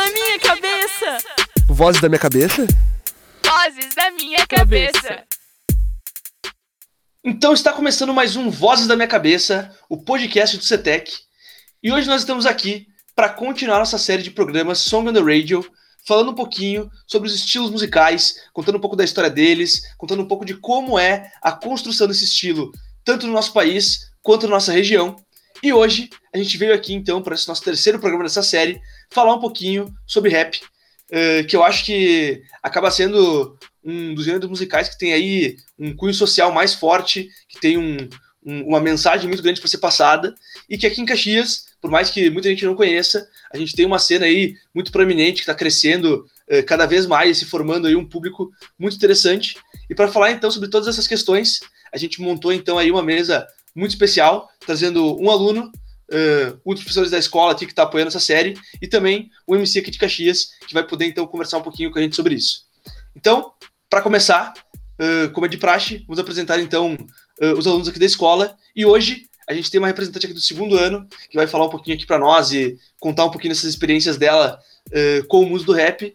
da minha cabeça. Vozes da minha cabeça? Vozes da minha cabeça. Então está começando mais um Vozes da Minha Cabeça, o podcast do CETEC. E hoje nós estamos aqui para continuar nossa série de programas Song on the Radio, falando um pouquinho sobre os estilos musicais, contando um pouco da história deles, contando um pouco de como é a construção desse estilo, tanto no nosso país quanto na nossa região. E hoje a gente veio aqui então para esse nosso terceiro programa dessa série falar um pouquinho sobre rap, uh, que eu acho que acaba sendo um dos gêneros musicais que tem aí um cunho social mais forte, que tem um, um, uma mensagem muito grande para ser passada, e que aqui em Caxias, por mais que muita gente não conheça, a gente tem uma cena aí muito proeminente que está crescendo uh, cada vez mais, se formando aí um público muito interessante. E para falar então sobre todas essas questões, a gente montou então aí uma mesa muito especial, trazendo um aluno, uh, um dos professores da escola aqui que está apoiando essa série, e também o MC aqui de Caxias, que vai poder então conversar um pouquinho com a gente sobre isso. Então, para começar, uh, como é de praxe, vamos apresentar então uh, os alunos aqui da escola, e hoje a gente tem uma representante aqui do segundo ano, que vai falar um pouquinho aqui para nós e contar um pouquinho dessas experiências dela com o mundo do rap.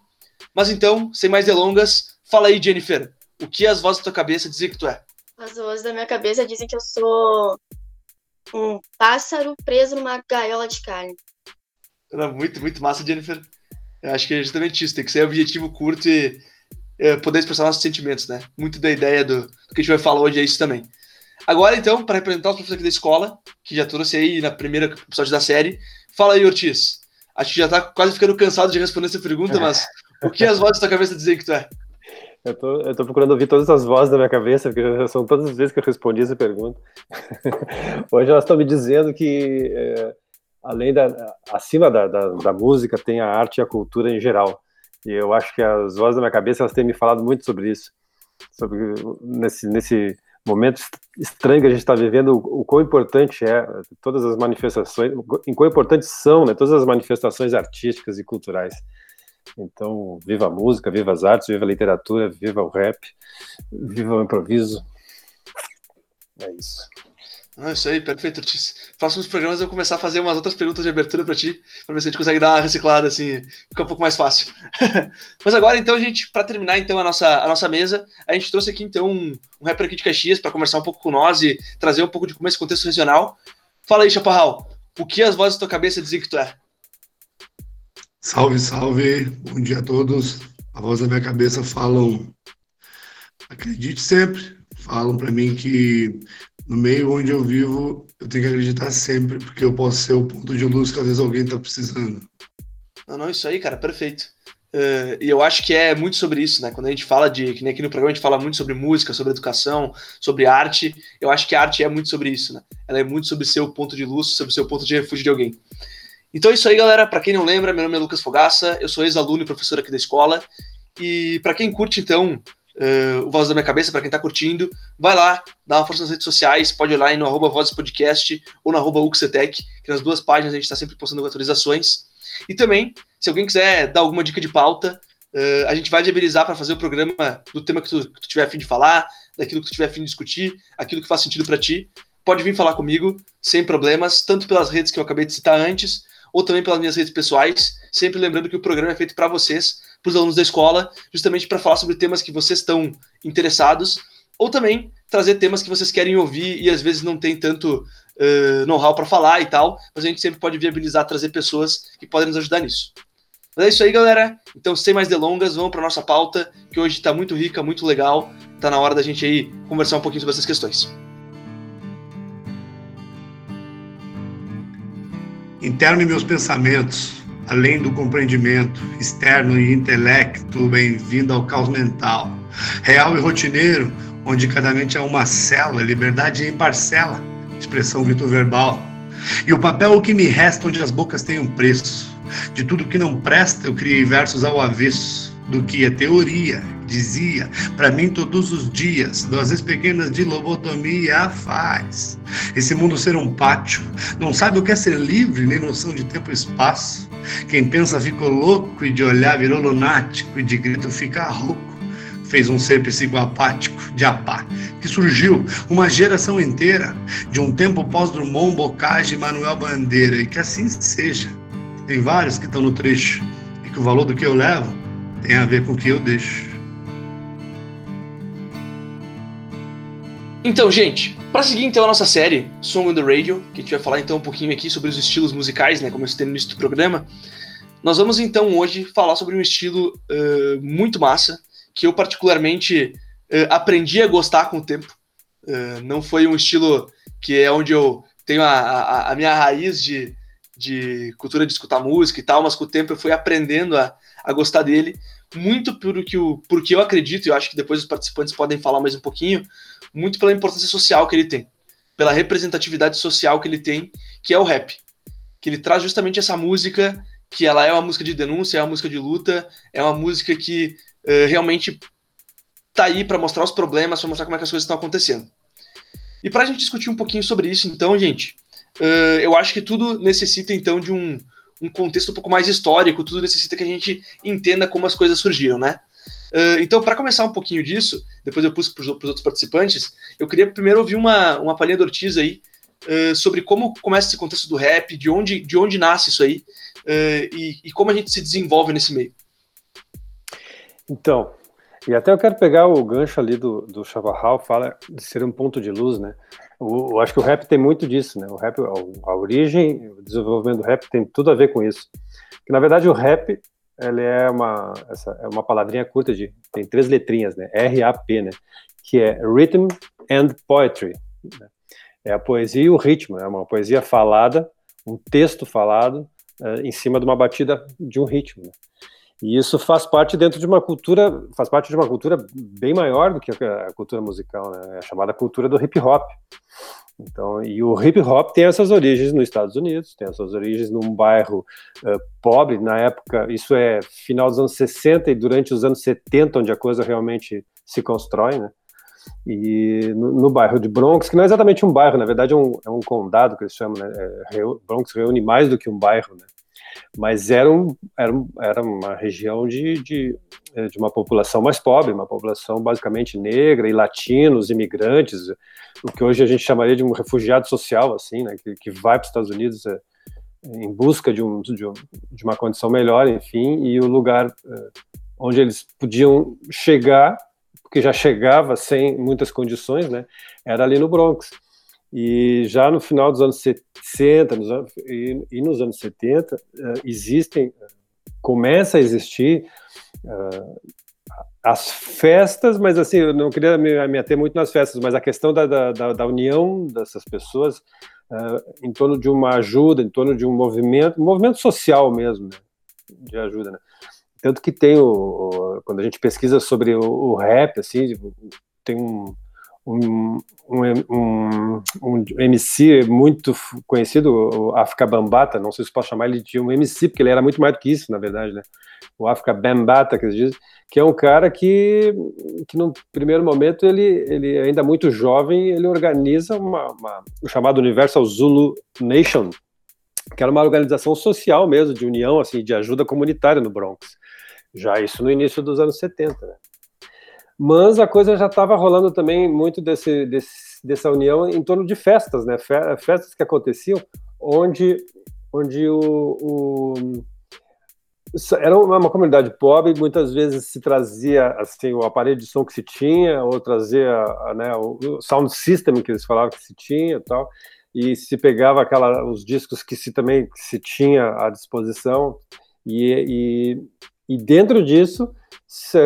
Mas então, sem mais delongas, fala aí, Jennifer, o que as vozes da tua cabeça dizem que tu é? As vozes da minha cabeça dizem que eu sou um pássaro preso numa gaiola de carne. Era muito, muito massa, Jennifer. Eu acho que é justamente isso, tem que ser objetivo curto e é, poder expressar nossos sentimentos, né? Muito da ideia do, do, que a gente vai falar hoje é isso também. Agora, então, para representar os professores aqui da escola, que já trouxe aí na primeira episódio da série, fala aí, Ortiz. Acho que já tá quase ficando cansado de responder essa pergunta, mas o que as vozes da tua cabeça dizem que tu é? Eu tô, eu tô procurando ouvir todas as vozes da minha cabeça, porque são todas as vezes que eu respondi essa pergunta. Hoje elas estão me dizendo que, é, além da, acima da, da, da, música, tem a arte e a cultura em geral. E eu acho que as vozes da minha cabeça, elas têm me falado muito sobre isso. Sobre, nesse, nesse momento estranho que a gente está vivendo, o, o quão importante é todas as manifestações, o quão importantes são né, todas as manifestações artísticas e culturais. Então, viva a música, viva as artes, viva a literatura, viva o rap, viva o improviso. É isso. Ah, isso aí, perfeito. Próximos programas eu vou começar a fazer umas outras perguntas de abertura para ti, para ver se a gente consegue dar uma reciclada, assim, fica um pouco mais fácil. Mas agora, então, a gente, para terminar então a nossa, a nossa mesa, a gente trouxe aqui então um, um rapper aqui de Caxias para conversar um pouco com nós e trazer um pouco de como esse contexto regional. Fala aí, Chaparral, o que as vozes da tua cabeça dizem que tu é? Salve, salve, bom dia a todos. A voz da minha cabeça falam, acredite sempre, falam para mim que no meio onde eu vivo eu tenho que acreditar sempre, porque eu posso ser o ponto de luz que às vezes alguém está precisando. Não, não, isso aí, cara, perfeito. Uh, e eu acho que é muito sobre isso, né? Quando a gente fala de, que nem aqui no programa a gente fala muito sobre música, sobre educação, sobre arte, eu acho que a arte é muito sobre isso, né? Ela é muito sobre ser o ponto de luz, sobre ser o ponto de refúgio de alguém. Então é isso aí, galera. Para quem não lembra, meu nome é Lucas Fogaça, eu sou ex-aluno e professor aqui da escola. E para quem curte, então, uh, o Voz da Minha Cabeça, para quem está curtindo, vai lá, dá uma força nas redes sociais, pode ir lá no arroba Vozes Podcast ou no arroba Uxetec, que nas duas páginas a gente está sempre postando atualizações. E também, se alguém quiser dar alguma dica de pauta, uh, a gente vai viabilizar para fazer o programa do tema que tu, que tu tiver afim de falar, daquilo que tu tiver afim de discutir, aquilo que faz sentido para ti. Pode vir falar comigo, sem problemas, tanto pelas redes que eu acabei de citar antes, ou também pelas minhas redes pessoais, sempre lembrando que o programa é feito para vocês, para os alunos da escola, justamente para falar sobre temas que vocês estão interessados, ou também trazer temas que vocês querem ouvir e às vezes não tem tanto uh, know-how para falar e tal, mas a gente sempre pode viabilizar, trazer pessoas que podem nos ajudar nisso. Mas é isso aí, galera. Então, sem mais delongas, vamos para nossa pauta, que hoje está muito rica, muito legal. Está na hora da gente aí conversar um pouquinho sobre essas questões. Interno em meus pensamentos, além do compreendimento, externo e intelecto, bem-vindo ao caos mental. Real e rotineiro, onde cada mente é uma célula, liberdade em parcela, expressão grito verbal. E o papel o que me resta, onde as bocas têm um preço. De tudo que não presta, eu criei versos ao avesso, do que é teoria, dizia para mim todos os dias, doses pequenas de lobotomia faz. Esse mundo ser um pátio, não sabe o que é ser livre, nem noção de tempo e espaço. Quem pensa ficou louco e de olhar virou lunático e de grito fica rouco. Fez um ser psicoapático de apá, que surgiu uma geração inteira, de um tempo pós-Drummond, Bocage e Manuel Bandeira, e que assim seja. Tem vários que estão no trecho, que o valor do que eu levo tem a ver com o que eu deixo. Então, gente, para seguir então a nossa série Song on the Radio, que a gente vai falar então um pouquinho aqui sobre os estilos musicais, né, como eu citei no início do programa, nós vamos então hoje falar sobre um estilo uh, muito massa, que eu particularmente uh, aprendi a gostar com o tempo. Uh, não foi um estilo que é onde eu tenho a, a, a, minha raiz de, de cultura de escutar música e tal, mas com o tempo eu fui aprendendo a, a gostar dele, muito por que o, porque eu acredito, e eu acho que depois os participantes podem falar mais um pouquinho, muito pela importância social que ele tem, pela representatividade social que ele tem, que é o rap. Que ele traz justamente essa música, que ela é uma música de denúncia, é uma música de luta, é uma música que uh, realmente tá aí para mostrar os problemas, para mostrar como é que as coisas estão acontecendo. E para a gente discutir um pouquinho sobre isso, então, gente, uh, eu acho que tudo necessita, então, de um, um contexto um pouco mais histórico, tudo necessita que a gente entenda como as coisas surgiram, né? Uh, então, para começar um pouquinho disso, depois eu pus para os outros participantes, eu queria primeiro ouvir uma, uma palhinha do Ortiz aí uh, sobre como começa esse contexto do rap, de onde, de onde nasce isso aí uh, e, e, como a gente se desenvolve nesse meio. Então, e até eu quero pegar o gancho ali do, do Chavarral, fala de ser um ponto de luz, né? Eu, acho que o rap tem muito disso, né? O rap, a, a origem, o desenvolvimento do rap tem tudo a ver com isso. Que na verdade o rap ele é uma essa é uma palavrinha curta de tem três letrinhas, né? R A P, né? Que é Rhythm and Poetry. Né? É a poesia e o ritmo, é uma poesia falada, um texto falado uh, em cima de uma batida de um ritmo. Né? E isso faz parte dentro de uma cultura, faz parte de uma cultura bem maior do que a cultura musical, né? É a chamada cultura do hip hop. Então, e o hip hop tem essas origens nos Estados Unidos, tem essas origens num bairro uh, pobre, na época, isso é final dos anos 60 e durante os anos 70, onde a coisa realmente se constrói, né? E no, no bairro de Bronx, que não é exatamente um bairro, na verdade é um, é um condado que eles chamam, né? É, Bronx reúne mais do que um bairro, né? Mas era, um, era, era uma região de, de, é, de, uma população mais pobre, uma população basicamente negra e latinos, imigrantes, o que hoje a gente chamaria de um refugiado social, assim, né, que, que vai para os Estados Unidos é, em busca de, um, de, um, de, uma condição melhor, enfim, e o lugar é, onde eles podiam chegar, porque já chegava sem muitas condições, né, era ali no Bronx. E já no final dos anos 60 nos anos, e, e, nos anos 70, uh, eh, existem, começa a existir uh, as festas, mas assim, eu não queria me, me ater muito nas festas, mas a questão da, da, da união dessas pessoas uh, em torno de uma ajuda, em torno de um movimento, um movimento social mesmo, né, de ajuda, né? Tanto que tem o, o, quando a gente pesquisa sobre o, o rap, assim, tem um, um, um, um, MC muito conhecido, o África Bambata, não sei se posso chamar ele de um MC, porque ele era muito mais do que isso, na verdade, né? O África Bambata, que eles dizem, que é um cara que, que no primeiro momento, ele, ele ainda muito jovem, ele organiza uma, uma, o chamado Universal Zulu Nation, que era uma organização social mesmo, de união, assim, de ajuda comunitária no Bronx. Já isso no início dos anos 70, né? Mas a coisa já estava rolando também muito desse, desse, dessa união em torno de festas, né? Festas que aconteciam onde, onde o, o era uma comunidade pobre, muitas vezes se trazia assim o aparelho de som que se tinha, ou trazia né, o sound system que eles falavam que se tinha, tal, e se pegava aquela os discos que se também que se tinha à disposição e, e, e dentro disso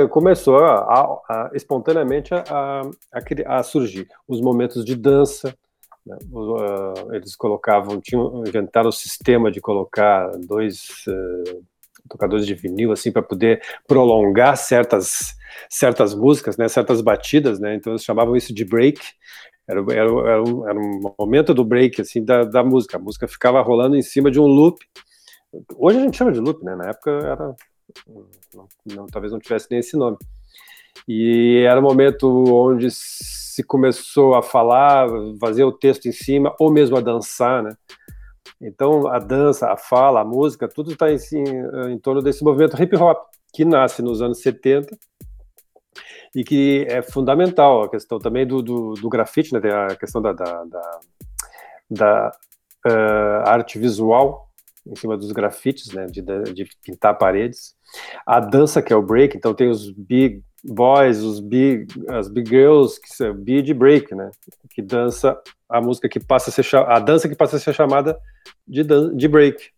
começou a, a, a, espontaneamente a, surgir os momentos de dança. Né? Uh, eles colocavam, tinham inventaram o sistema de colocar dois uh, tocadores de vinil assim para poder prolongar certas certas músicas, né? Certas batidas, né? Então eles chamavam isso de break. Era, era, era, um, era um momento do break assim da, da música. A música ficava rolando em cima de um loop. Hoje a gente chama de loop, né? Na época era não, não, talvez não tivesse nem esse nome. E era o um momento onde se começou a falar, fazer o texto em cima, ou mesmo a dançar, né? Então, a dança, a fala, a música, tudo está em, em, torno desse movimento hip hop, que nasce nos anos 70 e que é fundamental. A questão também do, do, do grafite, né? a questão da, da, da, da uh, arte visual, em cima dos grafites, né, de, de pintar paredes. A dança que é o break, então tem os big boys, os big, as big girls, que são big break, né, que dança a música que passa a ser a dança que passa a ser chamada de, de break.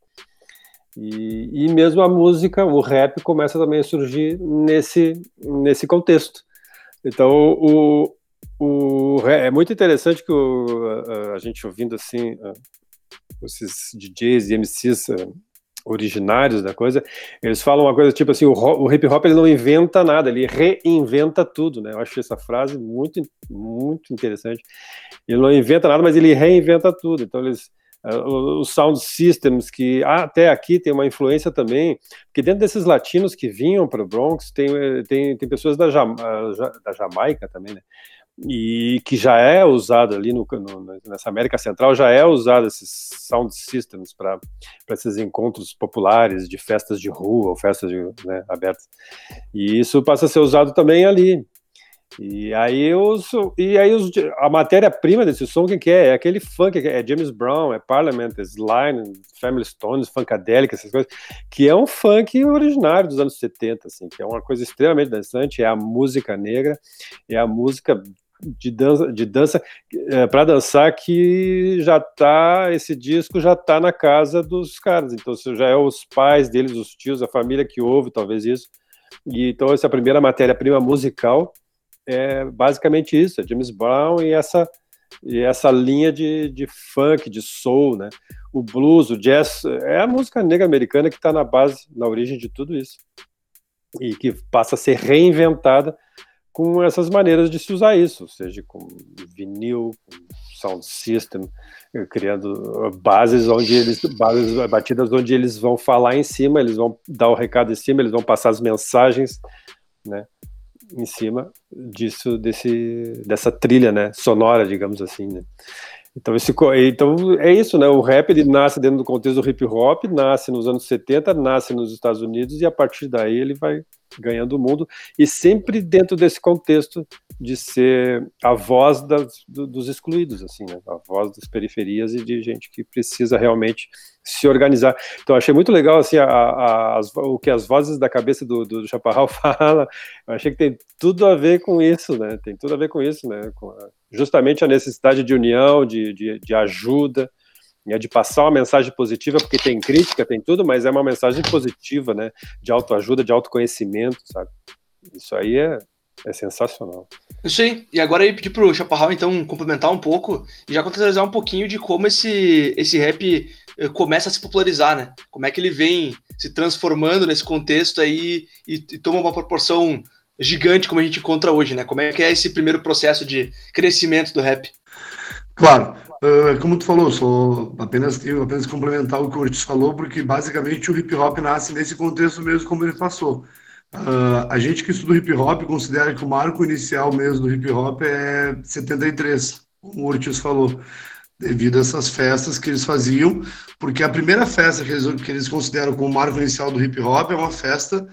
E, e mesmo a música, o rap começa também a surgir nesse nesse contexto. Então o, o é muito interessante que o, a, a gente ouvindo assim esses DJs e MCs originários da coisa, eles falam uma coisa tipo assim, o, o hip hop ele não inventa nada, ele reinventa tudo, né? Eu acho essa frase muito muito interessante. Ele não inventa nada, mas ele reinventa tudo. Então eles uh, os sound systems que ah, até aqui tem uma influência também, porque dentro desses latinos que vinham para o Bronx tem, tem, tem pessoas da, Jama, da Jamaica também, né? E que já é usado ali no, no, nessa América Central, já é usado esses sound systems para esses encontros populares de festas de rua ou festas de, né, abertas. E isso passa a ser usado também ali. E aí, os, e aí os, a matéria-prima desse som, quem que é? É aquele funk, é James Brown, é Parliament, é Family Stones, Funkadelic, essas coisas, que é um funk originário dos anos 70, assim, que é uma coisa extremamente dançante, é a música negra, é a música de dança, de dança é, para dançar que já tá esse disco já tá na casa dos caras. Então já é os pais deles, os tios, a família que ouve talvez isso. E então essa primeira matéria-prima musical é basicamente isso, é James Brown e essa e essa linha de, de funk, de soul, né? O blues, o jazz, é a música negra americana que está na base, na origem de tudo isso. E que passa a ser reinventada com essas maneiras de se usar isso, seja com vinil, com sound system, criando bases onde eles bases batidas onde eles vão falar em cima, eles vão dar o recado em cima, eles vão passar as mensagens, né, em cima disso desse dessa trilha, né, sonora, digamos assim, né? Então, esse, então é isso, né? O rap ele nasce dentro do contexto do hip hop, nasce nos anos 70, nasce nos Estados Unidos e a partir daí ele vai ganhando o mundo, e sempre dentro desse contexto de ser a voz das, dos excluídos, assim, né? a voz das periferias e de gente que precisa realmente se organizar. Então, achei muito legal assim, a, a, as, o que as vozes da cabeça do, do Chaparral falam. Eu achei que tem tudo a ver com isso, né? Tem tudo a ver com isso, né? Com a, justamente a necessidade de união, de, de, de ajuda, é de passar uma mensagem positiva, porque tem crítica, tem tudo, mas é uma mensagem positiva, né? De autoajuda, de autoconhecimento, sabe? Isso aí é, é sensacional. Isso aí. E agora eu pedi pro Chaparral, então, complementar um pouco e já contextualizar um pouquinho de como esse, esse rap eh, começa a se popularizar, né? Como é que ele vem se transformando nesse contexto aí e, e toma uma proporção gigante como a gente encontra hoje, né? Como é que é esse primeiro processo de crescimento do rap? Claro, uh, como tu falou, sou apenas eu apenas complementar o que o Ortiz falou, porque basicamente o hip hop nasce nesse contexto mesmo como ele passou. Uh, a gente que estuda hip hop considera que o marco inicial mesmo do hip hop é 73, como o Ortiz falou, devido a essas festas que eles faziam, porque a primeira festa que eles, que eles consideram como marco inicial do hip hop é uma festa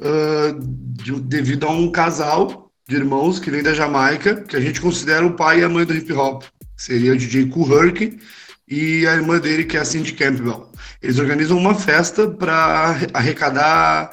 uh, de, devido a um casal de irmãos que vem da Jamaica, que a gente considera o pai e a mãe do hip hop seria o DJ Kool Herc e a irmã dele, que é a Cindy Campbell. Eles organizam uma festa para arrecadar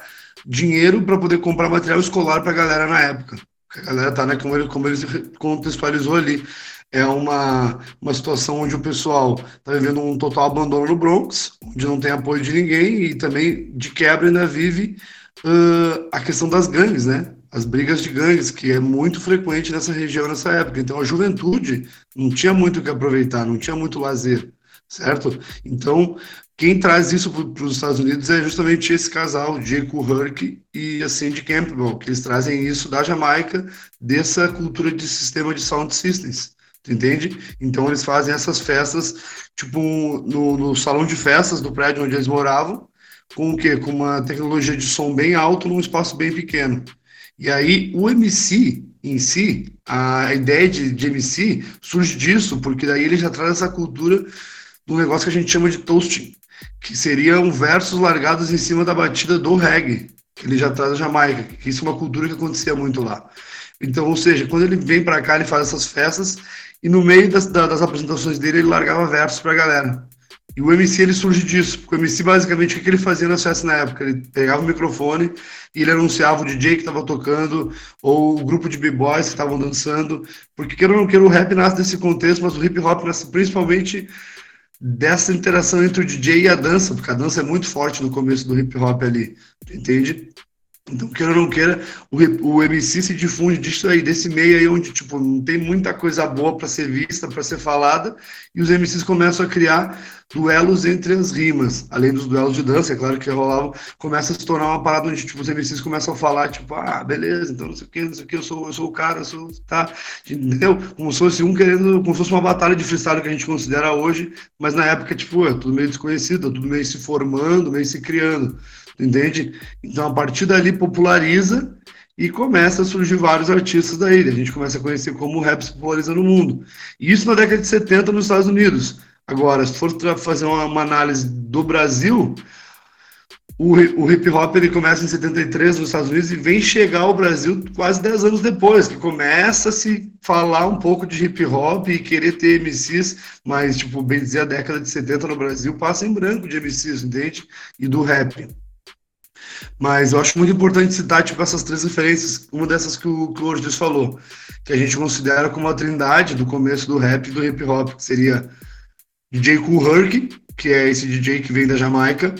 dinheiro para poder comprar material escolar para a galera na época. A galera tá, né, como ele, como ele contextualizou ali, é uma, uma situação onde o pessoal está vivendo um total abandono no Bronx, onde não tem apoio de ninguém e também de quebra ainda vive uh, a questão das gangues, né? as brigas de gangues, que é muito frequente nessa região nessa época. Então a juventude não tinha muito o que aproveitar, não tinha muito lazer, certo? Então quem traz isso para os Estados Unidos é justamente esse casal, Jake Herc e a Cindy Campbell, que eles trazem isso da Jamaica, dessa cultura de sistema de sound systems. Entende? Então eles fazem essas festas, tipo, no, no salão de festas do prédio onde eles moravam, com o quê? Com uma tecnologia de som bem alto num espaço bem pequeno. E aí o MC em si, a ideia de, de MC surge disso, porque daí ele já traz essa cultura do negócio que a gente chama de toasting, que seriam versos largados em cima da batida do reggae, que ele já traz da Jamaica, que isso é uma cultura que acontecia muito lá. Então, ou seja, quando ele vem para cá, ele faz essas festas e no meio das, das apresentações dele ele largava versos para a galera. E o MC ele surge disso, porque o MC basicamente o que ele fazia na festa na época? Ele pegava o microfone e ele anunciava o DJ que estava tocando ou o grupo de b-boys que estavam dançando, porque queira ou não queira o rap nasce desse contexto, mas o hip hop nasce principalmente dessa interação entre o DJ e a dança, porque a dança é muito forte no começo do hip hop ali, entende? Então, queira ou não queira, o, o MC se difunde disso aí, desse meio aí onde, tipo, não tem muita coisa boa para ser vista, para ser falada, e os MCs começam a criar duelos entre as rimas, além dos duelos de dança, é claro que rolavam, começa a se tornar uma parada onde, tipo, os MCs começam a falar, tipo, ah, beleza, então não sei o que, não sei o que, eu sou, eu sou o cara, eu sou, tá, entendeu? Como se fosse um querendo, como se fosse uma batalha de freestyle que a gente considera hoje, mas na época, tipo, é tudo meio desconhecido, tudo meio se formando, meio se criando entende? Então, a partir dali, populariza e começa a surgir vários artistas daí. A gente começa a conhecer como o rap se populariza no mundo. Isso na década de 70 nos Estados Unidos. Agora, se for fazer uma, uma análise do Brasil, o, o, hip hop ele começa em 73 nos Estados Unidos e vem chegar ao Brasil quase 10 anos depois, que começa a se falar um pouco de hip hop e querer ter MCs, mas, tipo, bem dizer, a década de 70 no Brasil passa em branco de MCs, entende? E do rap. Mas eu acho muito importante citar tipo, essas três referências, uma dessas que o, o falou, que a gente considera como a trindade do começo do rap e do hip hop, que seria DJ Kool Herc, que é esse DJ que vem da Jamaica,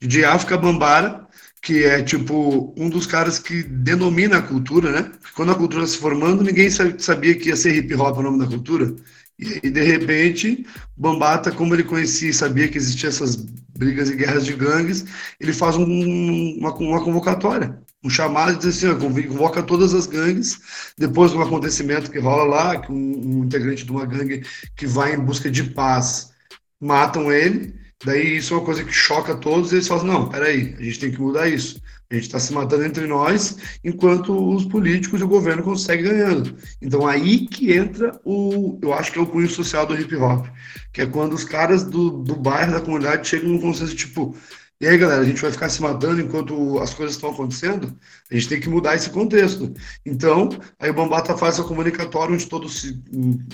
DJ África Bambara, que é tipo um dos caras que denomina a cultura, né? Quando a cultura se formando, ninguém sabia que ia ser hip hop o nome da cultura. E de repente, Bambata, como ele conhecia e sabia que existiam essas brigas e guerras de gangues, ele faz um, uma, uma convocatória, um chamado e diz assim, convoca todas as gangues, depois de um acontecimento que rola lá, que um, um integrante de uma gangue que vai em busca de paz, matam ele, daí isso é uma coisa que choca todos, e eles falam, não, peraí, a gente tem que mudar isso. A gente está se matando entre nós, enquanto os políticos e o governo conseguem ganhando. Então aí que entra o, eu acho que é o cunho social do hip hop, que é quando os caras do, do bairro, da comunidade, chegam num consenso tipo, e aí galera, a gente vai ficar se matando enquanto as coisas estão acontecendo? A gente tem que mudar esse contexto. Então, aí o Bambata faz a comunicatória onde todos, se,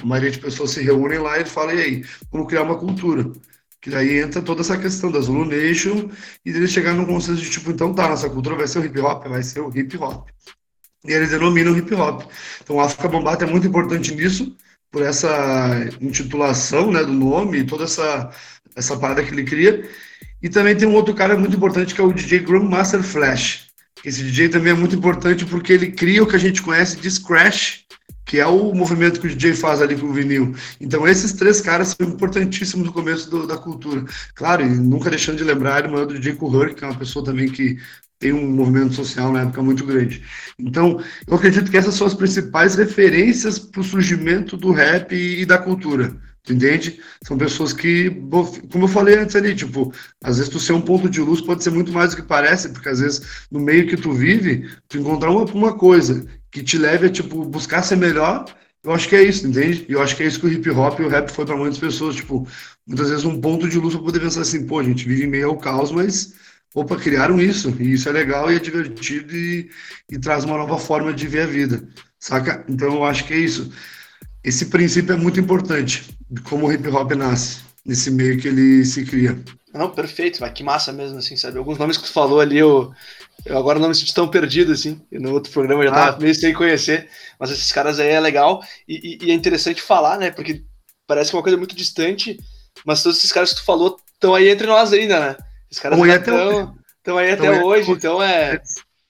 a maioria de pessoas se reúnem lá e ele fala, e aí, vamos criar uma cultura. Que daí entra toda essa questão da Zulu Nation e eles chegar num consenso de tipo, então tá, nossa cultura vai ser o hip hop, vai ser o hip hop. E eles denominam hip hop. Então a África Bambata é muito importante nisso, por essa intitulação né, do nome e toda essa, essa parada que ele cria. E também tem um outro cara muito importante que é o DJ Grandmaster Flash. Esse DJ também é muito importante porque ele cria o que a gente conhece de Scratch, que é o movimento que o DJ faz ali com o vinil. Então, esses três caras são importantíssimos no começo do, da cultura. Claro, e nunca deixando de lembrar a irmã do DJ Kuhur, que é uma pessoa também que tem um movimento social na época muito grande. Então, eu acredito que essas são as principais referências para o surgimento do rap e, e da cultura entende? São pessoas que, como eu falei antes ali, tipo, às vezes tu ser um ponto de luz pode ser muito mais do que parece, porque às vezes no meio que tu vive, tu encontrar uma, uma coisa que te leve a, tipo, buscar ser melhor, eu acho que é isso, entende? E eu acho que é isso que o hip hop e o rap foi para muitas pessoas, tipo, muitas vezes um ponto de luz para poder pensar assim, pô, a gente vive em meio ao caos, mas, opa, criaram isso, e isso é legal e é divertido e, e traz uma nova forma de ver a vida, saca? Então eu acho que é isso. Esse princípio é muito importante, de como o hip hop nasce, nesse meio que ele se cria. Não, perfeito, mas que massa mesmo, assim, sabe? Alguns nomes que tu falou ali, eu, eu agora não me sinto tão perdido, assim. No outro programa eu já tava ah. meio sem conhecer, mas esses caras aí é legal e, e, e, é interessante falar, né? Porque parece que é uma coisa muito distante, mas todos esses caras que tu falou estão aí entre nós ainda, né? Esses caras estão aí até hoje, hoje então é,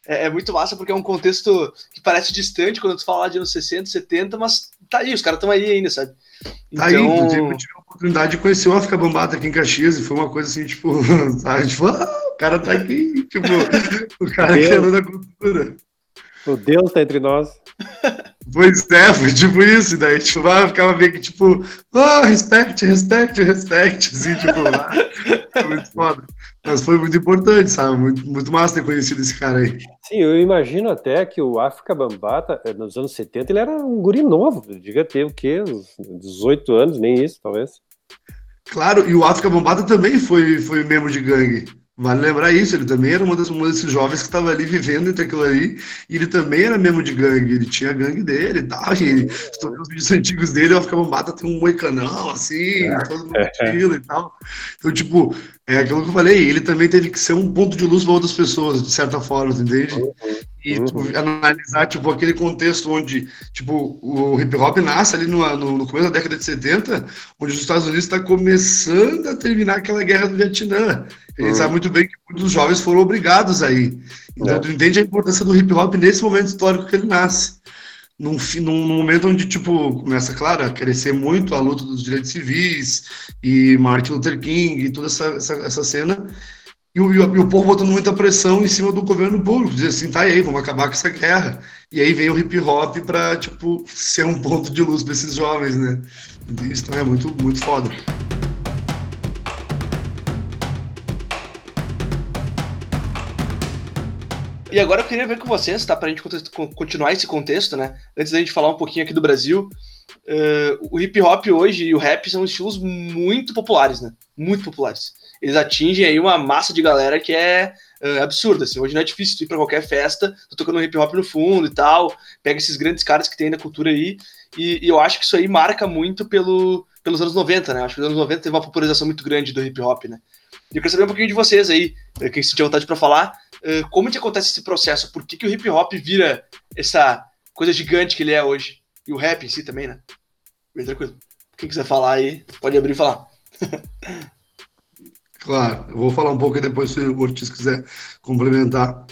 é, é, muito massa porque é um contexto que parece distante quando tu fala de anos 60, 70, mas tá aí, os caras estão aí ainda, sabe? Então... Tá aí, então, inclusive, eu tive a oportunidade de conhecer o África Bambata aqui em Caxias e foi uma coisa assim, tipo, sabe? Tipo, ah, o cara tá aqui, tipo, o cara que é da cultura. O Deus tá entre nós. Pois é, foi tipo isso, daí tipo, lá ficava meio que tipo, oh, respect, respect, respect, assim, tipo, lá. Foi muito foda. Mas foi muito importante, sabe? Muito, muito massa ter conhecido esse cara aí. Sim, eu imagino até que o África Bambata, eh, nos anos 70, ele era um guri novo, devia ter o quê? Uns 18 anos, nem isso, talvez. Claro, e o África Bambata também foi, foi membro de gangue. Vale lembrar isso, ele também era uma, das, uma desses jovens que estava ali vivendo entre aquilo ali, e ele também era mesmo de gangue, ele tinha gangue dele e tal, e ele, se tu os vídeos antigos dele, eu ficava, mata, tem um moicanão, assim, todo mundo estilo e tal. Então, tipo, é aquilo que eu falei, ele também teve que ser um ponto de luz para outras pessoas, de certa forma, entende? E tu Uhum. analisar, tipo, aquele contexto onde, tipo, o hip hop nasce ali no, no, no começo da década de 70, onde os Estados Unidos está começando a terminar aquela guerra do Vietnã. A gente Uhum. sabe muito bem que muitos jovens foram obrigados aí. Então, É. tu entende a importância do hip hop nesse momento histórico que ele nasce. Num, num, momento onde, tipo, começa, claro, a crescer muito a luta dos direitos civis e Martin Luther King e toda essa, essa, essa cena. E o, e o- povo botando muita pressão em cima do governo público, dizer assim, tá aí, vamos acabar com essa guerra. E aí vem o hip hop para tipo, ser um ponto de luz para esses jovens, né? Isso também é muito, muito foda. E agora eu queria ver com vocês, tá? Pra gente continuar esse contexto, né? Antes da gente falar um pouquinho aqui do Brasil. eh, o hip hop hoje e o rap são estilos muito populares, né? Muito populares. Eles atingem aí uma massa de galera que é eh, absurda, assim. Hoje não é difícil tu ir pra qualquer festa, tô tocando hip hop no fundo e tal. Pega esses grandes caras que tem da cultura aí. E, e eu acho que isso aí marca muito pelo, pelos anos 90, né? Acho que nos anos 90 teve uma popularização muito grande do hip hop, né? Eu quero saber um pouquinho de vocês aí, eh, quem sentir vontade pra falar. Uh, como que acontece esse processo? Por que, que o hip hop vira essa coisa gigante que ele é hoje? E o rap em si também, né? Bem tranquilo. Quem quiser falar aí, pode abrir e falar. Claro, eu vou falar um pouco e depois se o Ortiz quiser complementar.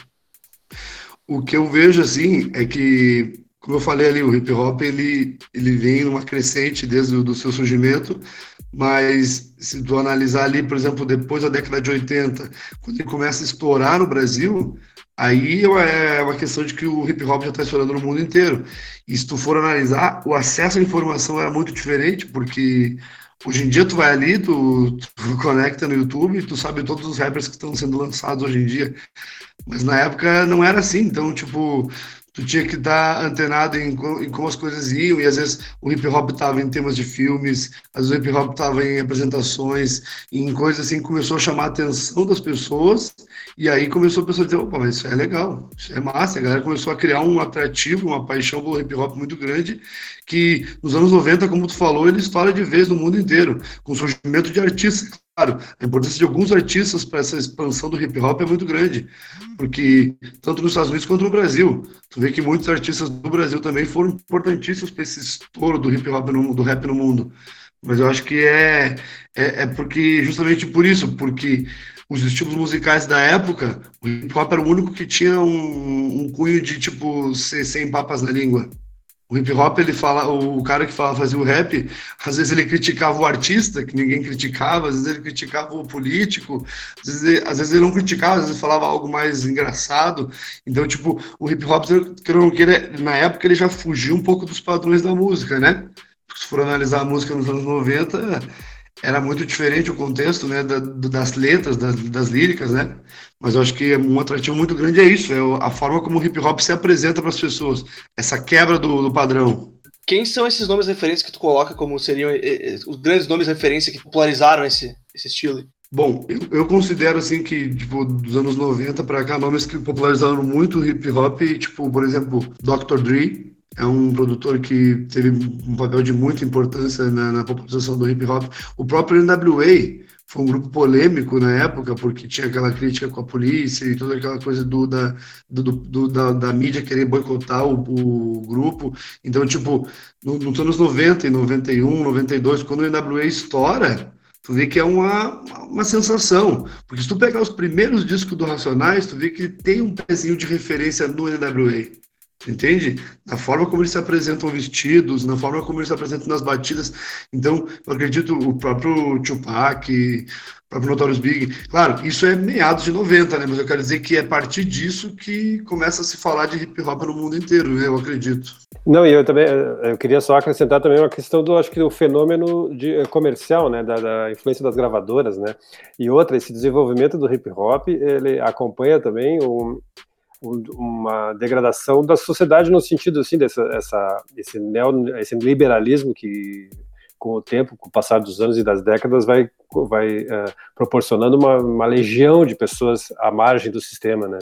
O que eu vejo assim é que, como eu falei ali, o hip hop ele, ele vem numa crescente desde o do seu surgimento, mas se tu analisar ali, por exemplo, depois da década de 80, quando ele começa a estourar no Brasil, aí é uma questão de que o hip hop já está estourando no mundo inteiro. E se tu for analisar, o acesso à informação era muito diferente, porque Hoje em dia tu vai ali, tu, tu conecta no YouTube, tu sabe todos os rappers que estão sendo lançados hoje em dia. Mas na época não era assim, então, tipo, tu tinha que estar antenado em, em como as coisas iam, e às vezes o hip hop estava em temas de filmes, às vezes o hip hop estava em apresentações, em coisas assim, começou a chamar a atenção das pessoas, e aí começou a pessoa dizer, opa, mas isso é legal, isso é massa, a galera começou a criar um atrativo, uma paixão pelo hip hop muito grande, que nos anos 90, como tu falou, ele estoura de vez no mundo inteiro, com surgimento de artistas, claro, a importância de alguns artistas para essa expansão do hip hop é muito grande, porque tanto nos Estados Unidos quanto no Brasil, tu vê que muitos artistas do Brasil também foram importantíssimos para esse estouro do hip hop no, do rap no mundo. Mas eu acho que é, é, é porque justamente por isso, porque os estilos musicais da época, o hip hop era o único que tinha um, um cunho de tipo ser sem papas na língua. O hip hop, ele fala, o cara que fala, fazia o rap, às vezes ele criticava o artista, que ninguém criticava, às vezes ele criticava o político, às vezes ele, às vezes ele não criticava, às vezes falava algo mais engraçado. Então, tipo, o hip hop, na época ele já fugiu um pouco dos padrões da música, né? Se for analisar a música nos anos 90, era muito diferente o contexto, né, da, das letras, das, das líricas, né? Mas eu acho que um atrativo muito grande é isso, é a forma como o hip hop se apresenta para as pessoas, essa quebra do, do, padrão. Quem são esses nomes referentes que tu coloca como seriam eh, eh, os grandes nomes referência que popularizaram esse, esse estilo? Bom, eu, eu, considero assim que, tipo, dos anos 90 para cá, nomes que popularizaram muito o hip hop, tipo, por exemplo, Dr. Dre, é um produtor que teve um papel de muita importância na, na popularização do hip hop. O próprio NWA foi um grupo polêmico na época, porque tinha aquela crítica com a polícia e toda aquela coisa do, da, do, do, da, da, mídia querer boicotar o, o, grupo. Então, tipo, no, nos anos 90 e 91, 92, quando o NWA estoura, tu vê que é uma, uma sensação. Porque se tu pegar os primeiros discos do Racionais, tu vê que tem um pezinho de referência no NWA. Entende? Na forma como eles se apresentam vestidos, na forma como eles se apresentam nas batidas. Então, eu acredito o próprio Tupac, o próprio Notorious Big. Claro, isso é meados de 90, né? Mas eu quero dizer que é a partir disso que começa a se falar de hip hop no mundo inteiro, né? Eu acredito. Não, e eu também eu queria só acrescentar também uma questão do acho que do fenômeno de comercial, né, da, da influência das gravadoras, né? E outra, esse desenvolvimento do hip hop, ele acompanha também o uma degradação da sociedade no sentido assim dessa essa esse neo esse liberalismo que com o tempo, com o passar dos anos e das décadas, vai, vai uh, proporcionando uma, uma, legião de pessoas à margem do sistema, né?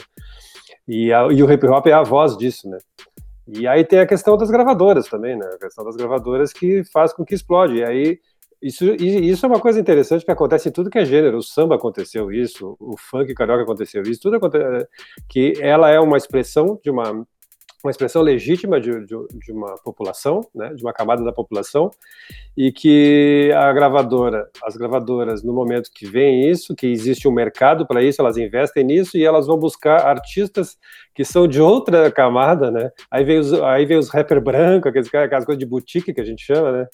E, a, e o hip hop é a voz disso, né? E aí tem a questão das gravadoras também, né? A questão das gravadoras que faz com que explode. E aí isso, isso é uma coisa interessante que acontece em tudo que é gênero. O samba aconteceu isso, o funk carioca aconteceu isso, tudo acontece, que ela é uma expressão de uma uma expressão legítima de, de, de, uma população, né, de uma camada da população, e que a gravadora, as gravadoras, no momento que veem isso, que existe um mercado para isso, elas investem nisso e elas vão buscar artistas que são de outra camada, né? Aí vem os, aí vem os rapper branco, aqueles, aquelas coisas de boutique que a gente chama, né?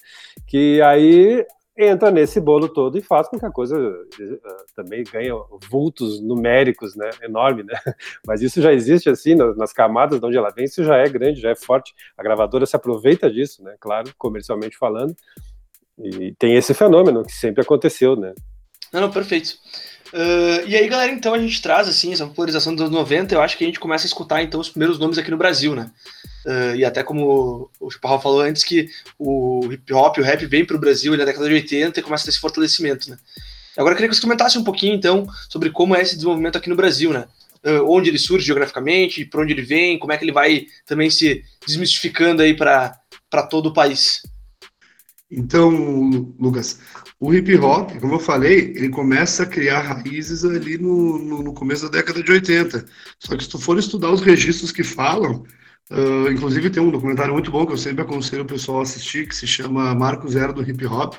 Que aí entra nesse bolo todo e faz com que a coisa uh, também ganhe vultos numéricos, né, enorme, né, mas isso já existe assim nas, nas, camadas de onde ela vem, isso já é grande, já é forte, a gravadora se aproveita disso, né, claro, comercialmente falando, e tem esse fenômeno que sempre aconteceu, né. Não, não, perfeito. Uh, e aí, galera, então a gente traz assim essa popularização dos anos 90, eu acho que a gente começa a escutar então os primeiros nomes aqui no Brasil, né? Uh, e até como o Chaparral falou antes, que o hip hop, o rap vem para o Brasil na década de 80 e começa a ter esse fortalecimento, né? Agora eu queria que você comentasse um pouquinho então sobre como é esse desenvolvimento aqui no Brasil, né? Uh, onde ele surge geograficamente, para onde ele vem, como é que ele vai também se desmistificando aí para todo o país. Então, Lucas, o hip hop, como eu falei, ele começa a criar raízes ali no, no, no, começo da década de 80. Só que se tu for estudar os registros que falam, uh, inclusive tem um documentário muito bom que eu sempre aconselho o pessoal a assistir, que se chama Marco Zero do Hip Hop,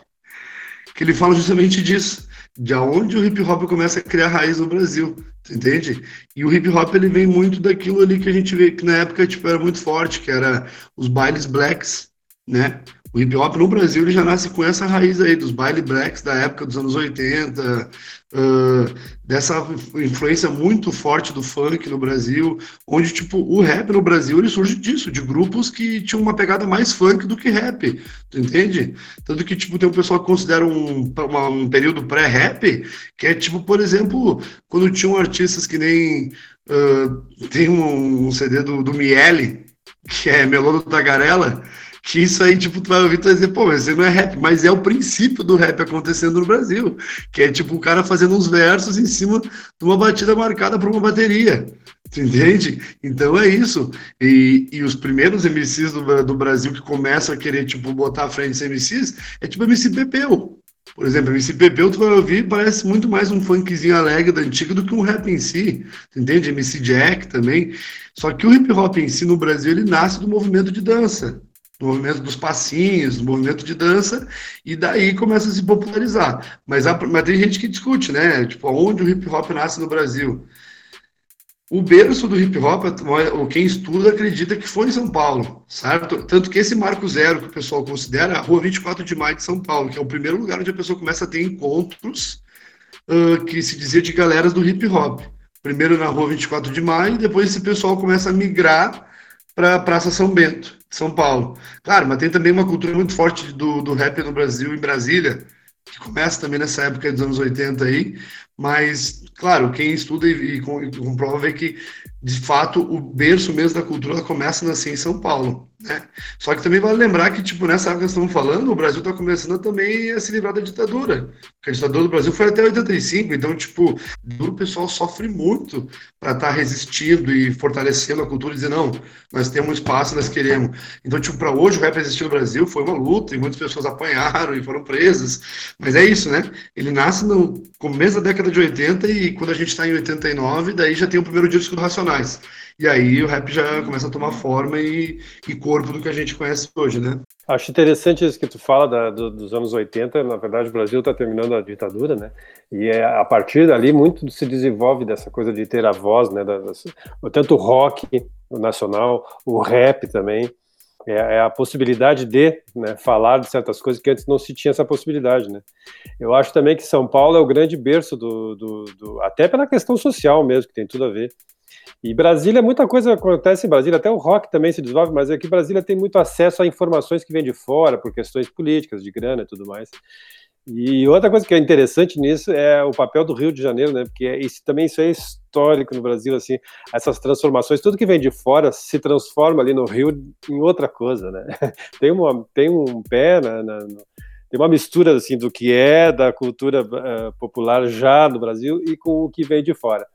que ele fala justamente disso, de onde o hip hop começa a criar raiz no Brasil, entende? E o hip hop ele vem muito daquilo ali que a gente vê que na época tipo era muito forte, que era os bailes blacks, né? O hip hop no Brasil ele já nasce com essa raiz aí dos baile blacks da época dos anos 80, uh, dessa influência muito forte do funk no Brasil, onde tipo o rap no Brasil ele surge disso, de grupos que tinham uma pegada mais funk do que rap, tu entende? Tanto que tipo tem um pessoal que considera um, um período pré-rap, que é tipo, por exemplo, quando tinham artistas que nem uh, tem um, um CD do, do Miele, que é Melô do Tagarela, que isso aí, tipo, tu vai ouvir tu vai dizer, pô, mas isso não é rap, mas é o princípio do rap acontecendo no Brasil, que é tipo o cara fazendo uns versos em cima de uma batida marcada por uma bateria, tu entende? Então é isso, e, e os primeiros MCs do, do Brasil que começam a querer, tipo, botar à frente MCs, é tipo MC Pepeu, por exemplo, MC Pepeu, tu vai ouvir, parece muito mais um funkzinho alegre da antiga do que um rap em si, entende? MC Jack também. Só que o hip hop em si no Brasil, ele nasce do movimento de dança do movimento dos passinhos, do movimento de dança, e daí começa a se popularizar. Mas, a, mas tem gente que discute, né? Tipo, onde o hip hop nasce no Brasil? O berço do hip hop, ou quem estuda, acredita que foi em São Paulo, certo? Tanto que esse marco zero que o pessoal considera a rua 24 de maio de São Paulo, que é o primeiro lugar onde a pessoa começa a ter encontros uh, que se dizia de galeras do hip hop. Primeiro na rua 24 de maio, depois esse pessoal começa a migrar para a Praça São Bento. São Paulo. Claro, mas tem também uma cultura muito forte do, do rap no Brasil, em Brasília, que começa também nessa época dos anos 80 aí, mas, claro, quem estuda e, e, comprova vê que, de fato, o berço mesmo da cultura começa a nascer em São Paulo. Né? Só que também vale lembrar que, tipo, nessa época que estamos falando, o Brasil está começando também a se livrar da ditadura. Porque a ditadura do Brasil foi até 85, então, tipo, o pessoal sofre muito para estar tá resistindo e fortalecendo a cultura e dizer, não, nós temos espaço, nós queremos. Então, tipo, para hoje o rap existir no Brasil foi uma luta e muitas pessoas apanharam e foram presas. Mas é isso, né? Ele nasce no começo da década de 80 e quando a gente está em 89, daí já tem o primeiro disco do Racionais. E aí o rap já começa a tomar forma e, e corpo do que a gente conhece hoje, né? Acho interessante isso que tu fala da, do, dos anos 80. Na verdade, o Brasil está terminando a ditadura, né? E é, a partir dali muito se desenvolve dessa coisa de ter a voz, né? Da, tanto o rock o nacional, o rap também. É, é a possibilidade de né, falar de certas coisas que antes não se tinha essa possibilidade, né? Eu acho também que São Paulo é o grande berço do, do, do até pela questão social mesmo, que tem tudo a ver e Brasília, muita coisa acontece em Brasília, até o rock também se desenvolve, mas aqui Brasília tem muito acesso a informações que vêm de fora, por questões políticas, de grana e tudo mais. E outra coisa que é interessante nisso é o papel do Rio de Janeiro, né? Porque é, isso também isso é histórico no Brasil, assim, essas transformações, tudo que vem de fora se transforma ali no Rio em outra coisa, né? Tem, uma, tem um pé na, na, tem uma mistura assim do que é da cultura uh, popular já no Brasil e com o que vem de fora.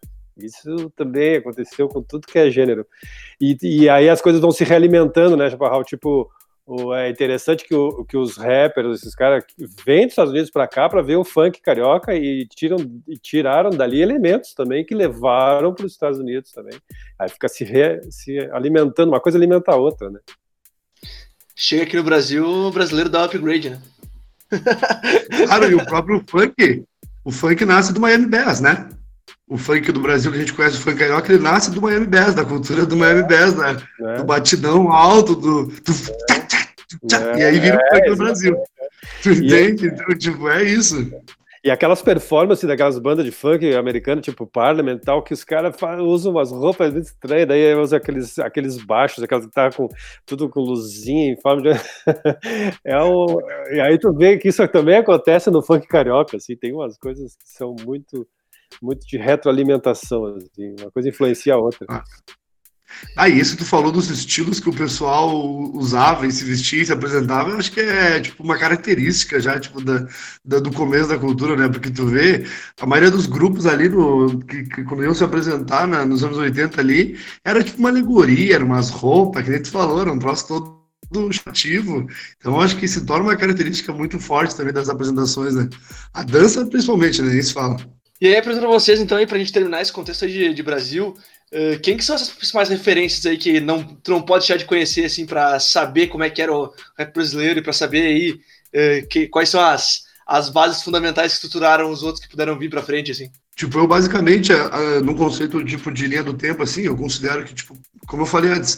Isso também aconteceu com tudo que é gênero. E, e aí as coisas vão se realimentando, né, Chaparral? Tipo, o, é interessante que, o, que os rappers, esses caras, vêm dos Estados Unidos para cá para ver o funk carioca e, tiram, e tiraram dali elementos também que levaram para os Estados Unidos também. Aí fica se, re, se alimentando, uma coisa alimenta a outra, né? Chega aqui no Brasil, o brasileiro dá upgrade, né? claro, e o próprio funk, o funk nasce do Miami Bass, né? O funk do Brasil que a gente conhece, o funk carioca, ele nasce do Miami Bass, da cultura do Miami Bass, né? É. Do batidão alto, do. do é. E aí vira o funk no Brasil. Tu entende? Então, tipo, é isso. E aquelas performances daquelas bandas de funk americano, tipo Parliament tal, que os caras usam umas roupas muito estranhas, daí usam aqueles, aqueles baixos, aquelas que tá com tudo com luzinha em forma de. é um... E aí tu vê que isso também acontece no funk carioca, assim, tem umas coisas que são muito muito de retroalimentação, assim, uma coisa influencia a outra. Ah. Ah, isso tu falou dos estilos que o pessoal usava e se vestia e se apresentava, eu acho que é tipo uma característica já tipo da, da, do começo da cultura, né? Porque tu vê a maioria dos grupos ali no, que, que quando iam se apresentar né, nos anos 80 ali, era tipo uma alegoria, eram umas roupas, que nem tu falou, era um troço todo chativo. Então acho que se torna uma característica muito forte também das apresentações, né? A dança principalmente, né? Isso fala. E aí, para vocês, então, aí, para a gente terminar esse contexto de, de Brasil, uh, quem que são essas principais referências aí que não, tu não pode deixar de conhecer, assim, para saber como é que era o rap brasileiro e para saber aí uh, que, quais são as, as bases fundamentais que estruturaram os outros que puderam vir para frente, assim? Tipo, eu basicamente, uh, no conceito tipo, de linha do tempo, assim, eu considero que, tipo, como eu falei antes,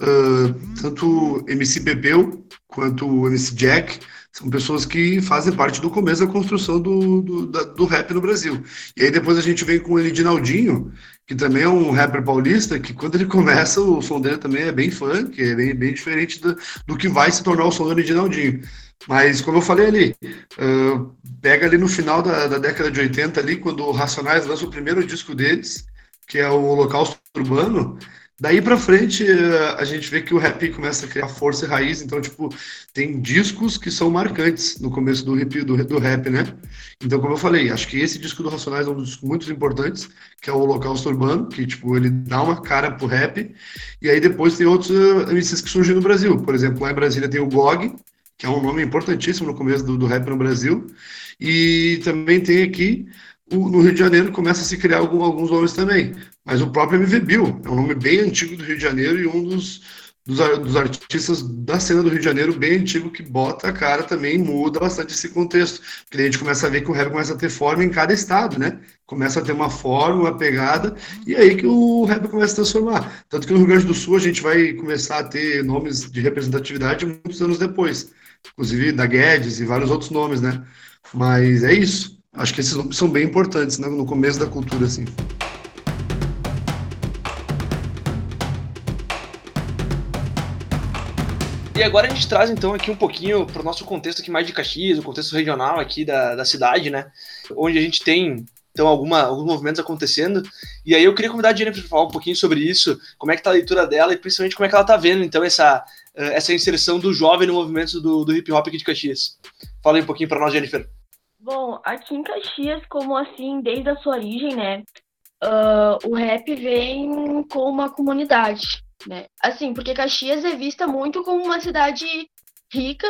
uh, tanto MC Bebeu quanto MC Jack são pessoas que fazem parte do começo da construção do, do, da, do rap no Brasil. E aí depois a gente vem com ele Dinaldinho, que também é um rapper paulista, que quando ele começa, o som dele também é bem funk, é bem, bem diferente do, do que vai se tornar o som do Dinaldinho. Mas, como eu falei ali, uh, pega ali no final da, da, década de 80, ali, quando o Racionais lança o primeiro disco deles, que é o Holocausto Urbano, Daí para frente, eh, a gente vê que o rap começa a criar força e raiz, então, tipo, tem discos que são marcantes no começo do rap, do, do rap, né? Então, como eu falei, acho que esse disco do Racionais é um dos muito importantes, que é o Holocausto Urbano, que, tipo, ele dá uma cara pro rap, e aí depois tem outros uh, MCs que surgem no Brasil. Por exemplo, lá em Brasília tem o GOG, que é um nome importantíssimo no começo do, do rap no Brasil, e também tem aqui no Rio de Janeiro começa a se criar algum, alguns nomes também. Mas o próprio MV Bill é um nome bem antigo do Rio de Janeiro e um dos, dos, dos, artistas da cena do Rio de Janeiro bem antigo que bota a cara também muda bastante esse contexto. Porque a gente começa a ver que o rap começa a ter forma em cada estado, né? Começa a ter uma forma, uma pegada, e aí que o rap começa a transformar. Tanto que no Rio Grande do Sul a gente vai começar a ter nomes de representatividade muitos anos depois. Inclusive da Guedes e vários outros nomes, né? Mas é isso. Acho que esses são bem importantes né? no começo da cultura, assim. E agora a gente traz então aqui um pouquinho para o nosso contexto aqui mais de Caxias, o contexto regional aqui da, da cidade, né? Onde a gente tem então alguma, alguns movimentos acontecendo. E aí eu queria convidar a Jennifer para falar um pouquinho sobre isso, como é que tá a leitura dela e principalmente como é que ela tá vendo então essa, essa inserção do jovem no movimento do, do hip hop aqui de Caxias. Fala aí um pouquinho para nós, Jennifer. Bom, aqui em Caxias, como assim, desde a sua origem, né? Uh, o rap vem com uma comunidade né? Assim, porque Caxias é vista muito como uma cidade rica,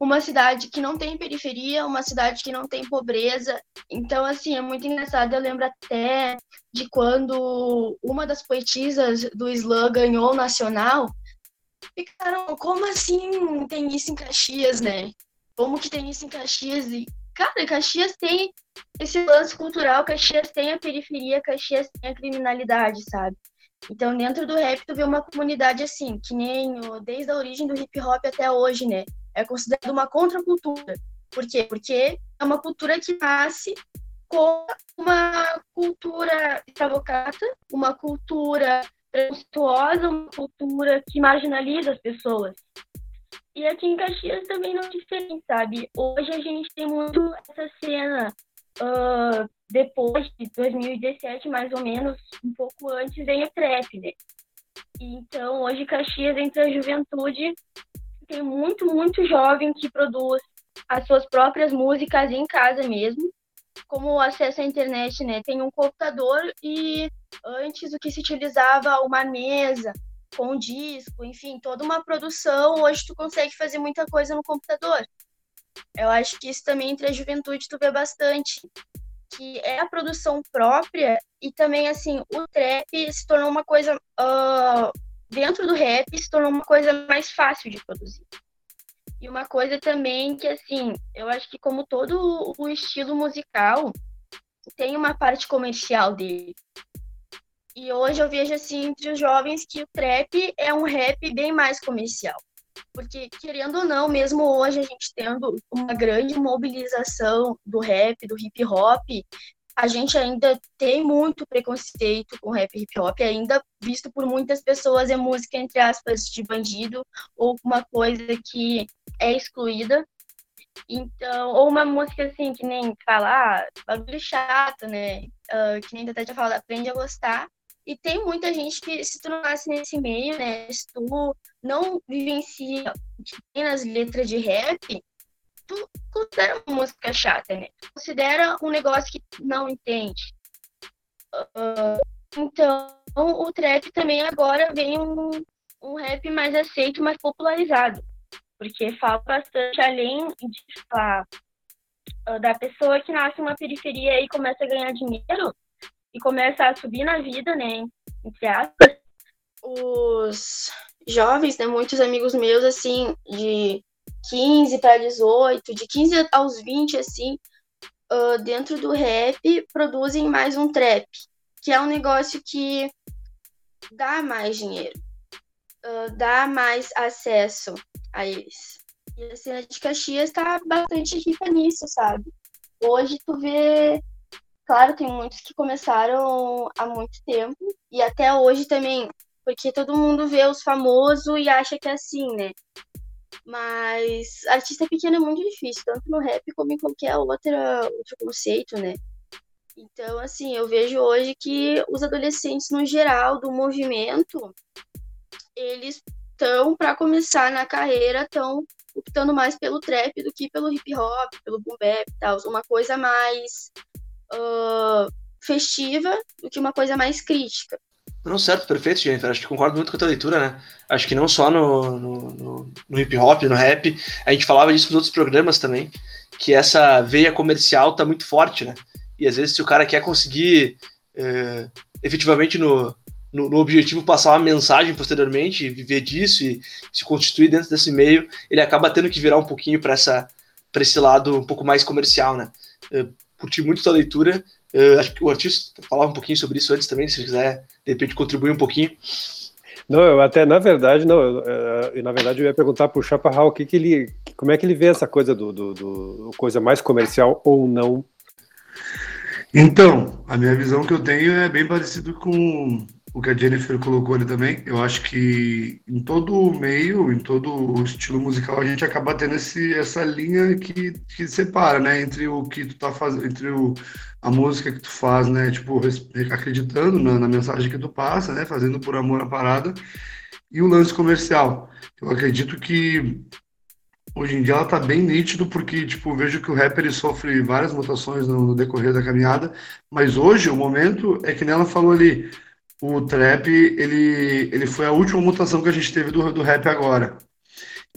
uma cidade que não tem periferia, uma cidade que não tem pobreza. Então, assim, é muito engraçado. Eu lembro até de quando uma das poetisas do slam ganhou o nacional. Ficaram, como assim tem isso em Caxias, né? Como que tem isso em Caxias? Cara, Caxias tem esse lance cultural, Caxias tem a periferia, Caxias tem a criminalidade, sabe? Então, dentro do rap, tu vê uma comunidade assim, que nem desde a origem do hip hop até hoje, né? É considerado uma contracultura. Por quê? Porque é uma cultura que nasce com uma cultura escravocrata, uma cultura preconceituosa, uma cultura que marginaliza as pessoas. E aqui em Caxias também não é diferente, sabe? Hoje a gente tem muito essa cena uh, depois de 2017, mais ou menos, um pouco antes, vem o trap, né? Então, hoje Caxias, entre a juventude, tem muito, muito jovem que produz as suas próprias músicas em casa mesmo, como o acesso à internet, né? Tem um computador e antes o que se utilizava uma mesa com um disco, enfim, toda uma produção, hoje tu consegue fazer muita coisa no computador. Eu acho que isso também entre a juventude tu vê bastante, que é a produção própria e também assim o trap se tornou uma coisa uh, dentro do rap se tornou uma coisa mais fácil de produzir. E uma coisa também que assim, eu acho que como todo o estilo musical tem uma parte comercial dele. E hoje eu vejo assim entre os jovens que o trap é um rap bem mais comercial. Porque, querendo ou não, mesmo hoje a gente tendo uma grande mobilização do rap, do hip hop, a gente ainda tem muito preconceito com rap e hip hop, ainda visto por muitas pessoas é música, entre aspas, de bandido, ou uma coisa que é excluída. Então, ou uma música assim, que nem falar, bagulho chato, né? Uh, que nem até tinha falado, aprende a gostar. E tem muita gente que, se tu não nasce nesse meio, né? Se tu não vivencia o que tem nas letras de rap, tu considera uma música chata, né? Tu considera um negócio que não entende. Uh, então, o trap também agora vem um, um rap mais aceito, mais popularizado. Porque fala bastante, além de falar uh, da pessoa que nasce em uma periferia e começa a ganhar dinheiro, e começa a subir na vida, né? Entre aspas. Os jovens, né? Muitos amigos meus, assim, de 15 para 18, de 15 aos 20, assim, uh, dentro do rap, produzem mais um trap, que é um negócio que dá mais dinheiro, uh, dá mais acesso a eles. E a cena de Caxias está bastante rica nisso, sabe? Hoje tu vê Claro, tem muitos que começaram há muito tempo e até hoje também, porque todo mundo vê os famosos e acha que é assim, né? Mas artista pequeno é muito difícil, tanto no rap como em qualquer outra, outro conceito, né? Então, assim, eu vejo hoje que os adolescentes, no geral, do movimento, eles estão, para começar na carreira, estão optando mais pelo trap do que pelo hip hop, pelo boom bap e tal. Uma coisa mais uh, festiva do que uma coisa mais crítica. Não, certo, perfeito, Jennifer. Acho que concordo muito com a tua leitura, né? Acho que não só no, no, no hip hop, no rap, a gente falava disso nos outros programas também, que essa veia comercial tá muito forte, né? E às vezes, se o cara quer conseguir é, efetivamente no, no, no, objetivo passar uma mensagem posteriormente, viver disso e se constituir dentro desse meio, ele acaba tendo que virar um pouquinho para esse lado um pouco mais comercial, né? Curti muito tua leitura. Uh, acho que o artista falava um pouquinho sobre isso antes também, se quiser, de repente, contribuir um pouquinho. Não, eu até, na verdade, não, eu, eu, na verdade eu ia perguntar para o Chaparral o que, que ele, como é que ele vê essa coisa do, do, do, coisa mais comercial ou não. Então, a minha visão que eu tenho é bem parecido com o que a Jennifer colocou ali também. Eu acho que em todo o meio, em todo o estilo musical, a gente acaba tendo esse, essa linha que, que separa, né? Entre o que tu tá fazendo, entre o, a música que tu faz, né? Tipo, acreditando na, na mensagem que tu passa, né? Fazendo por amor a parada, e o lance comercial. Eu acredito que hoje em dia ela tá bem nítido porque tipo vejo que o rapper sofre várias mutações no, no, decorrer da caminhada mas hoje o momento é que nela falou ali o trap, ele, ele foi a última mutação que a gente teve do, do rap agora.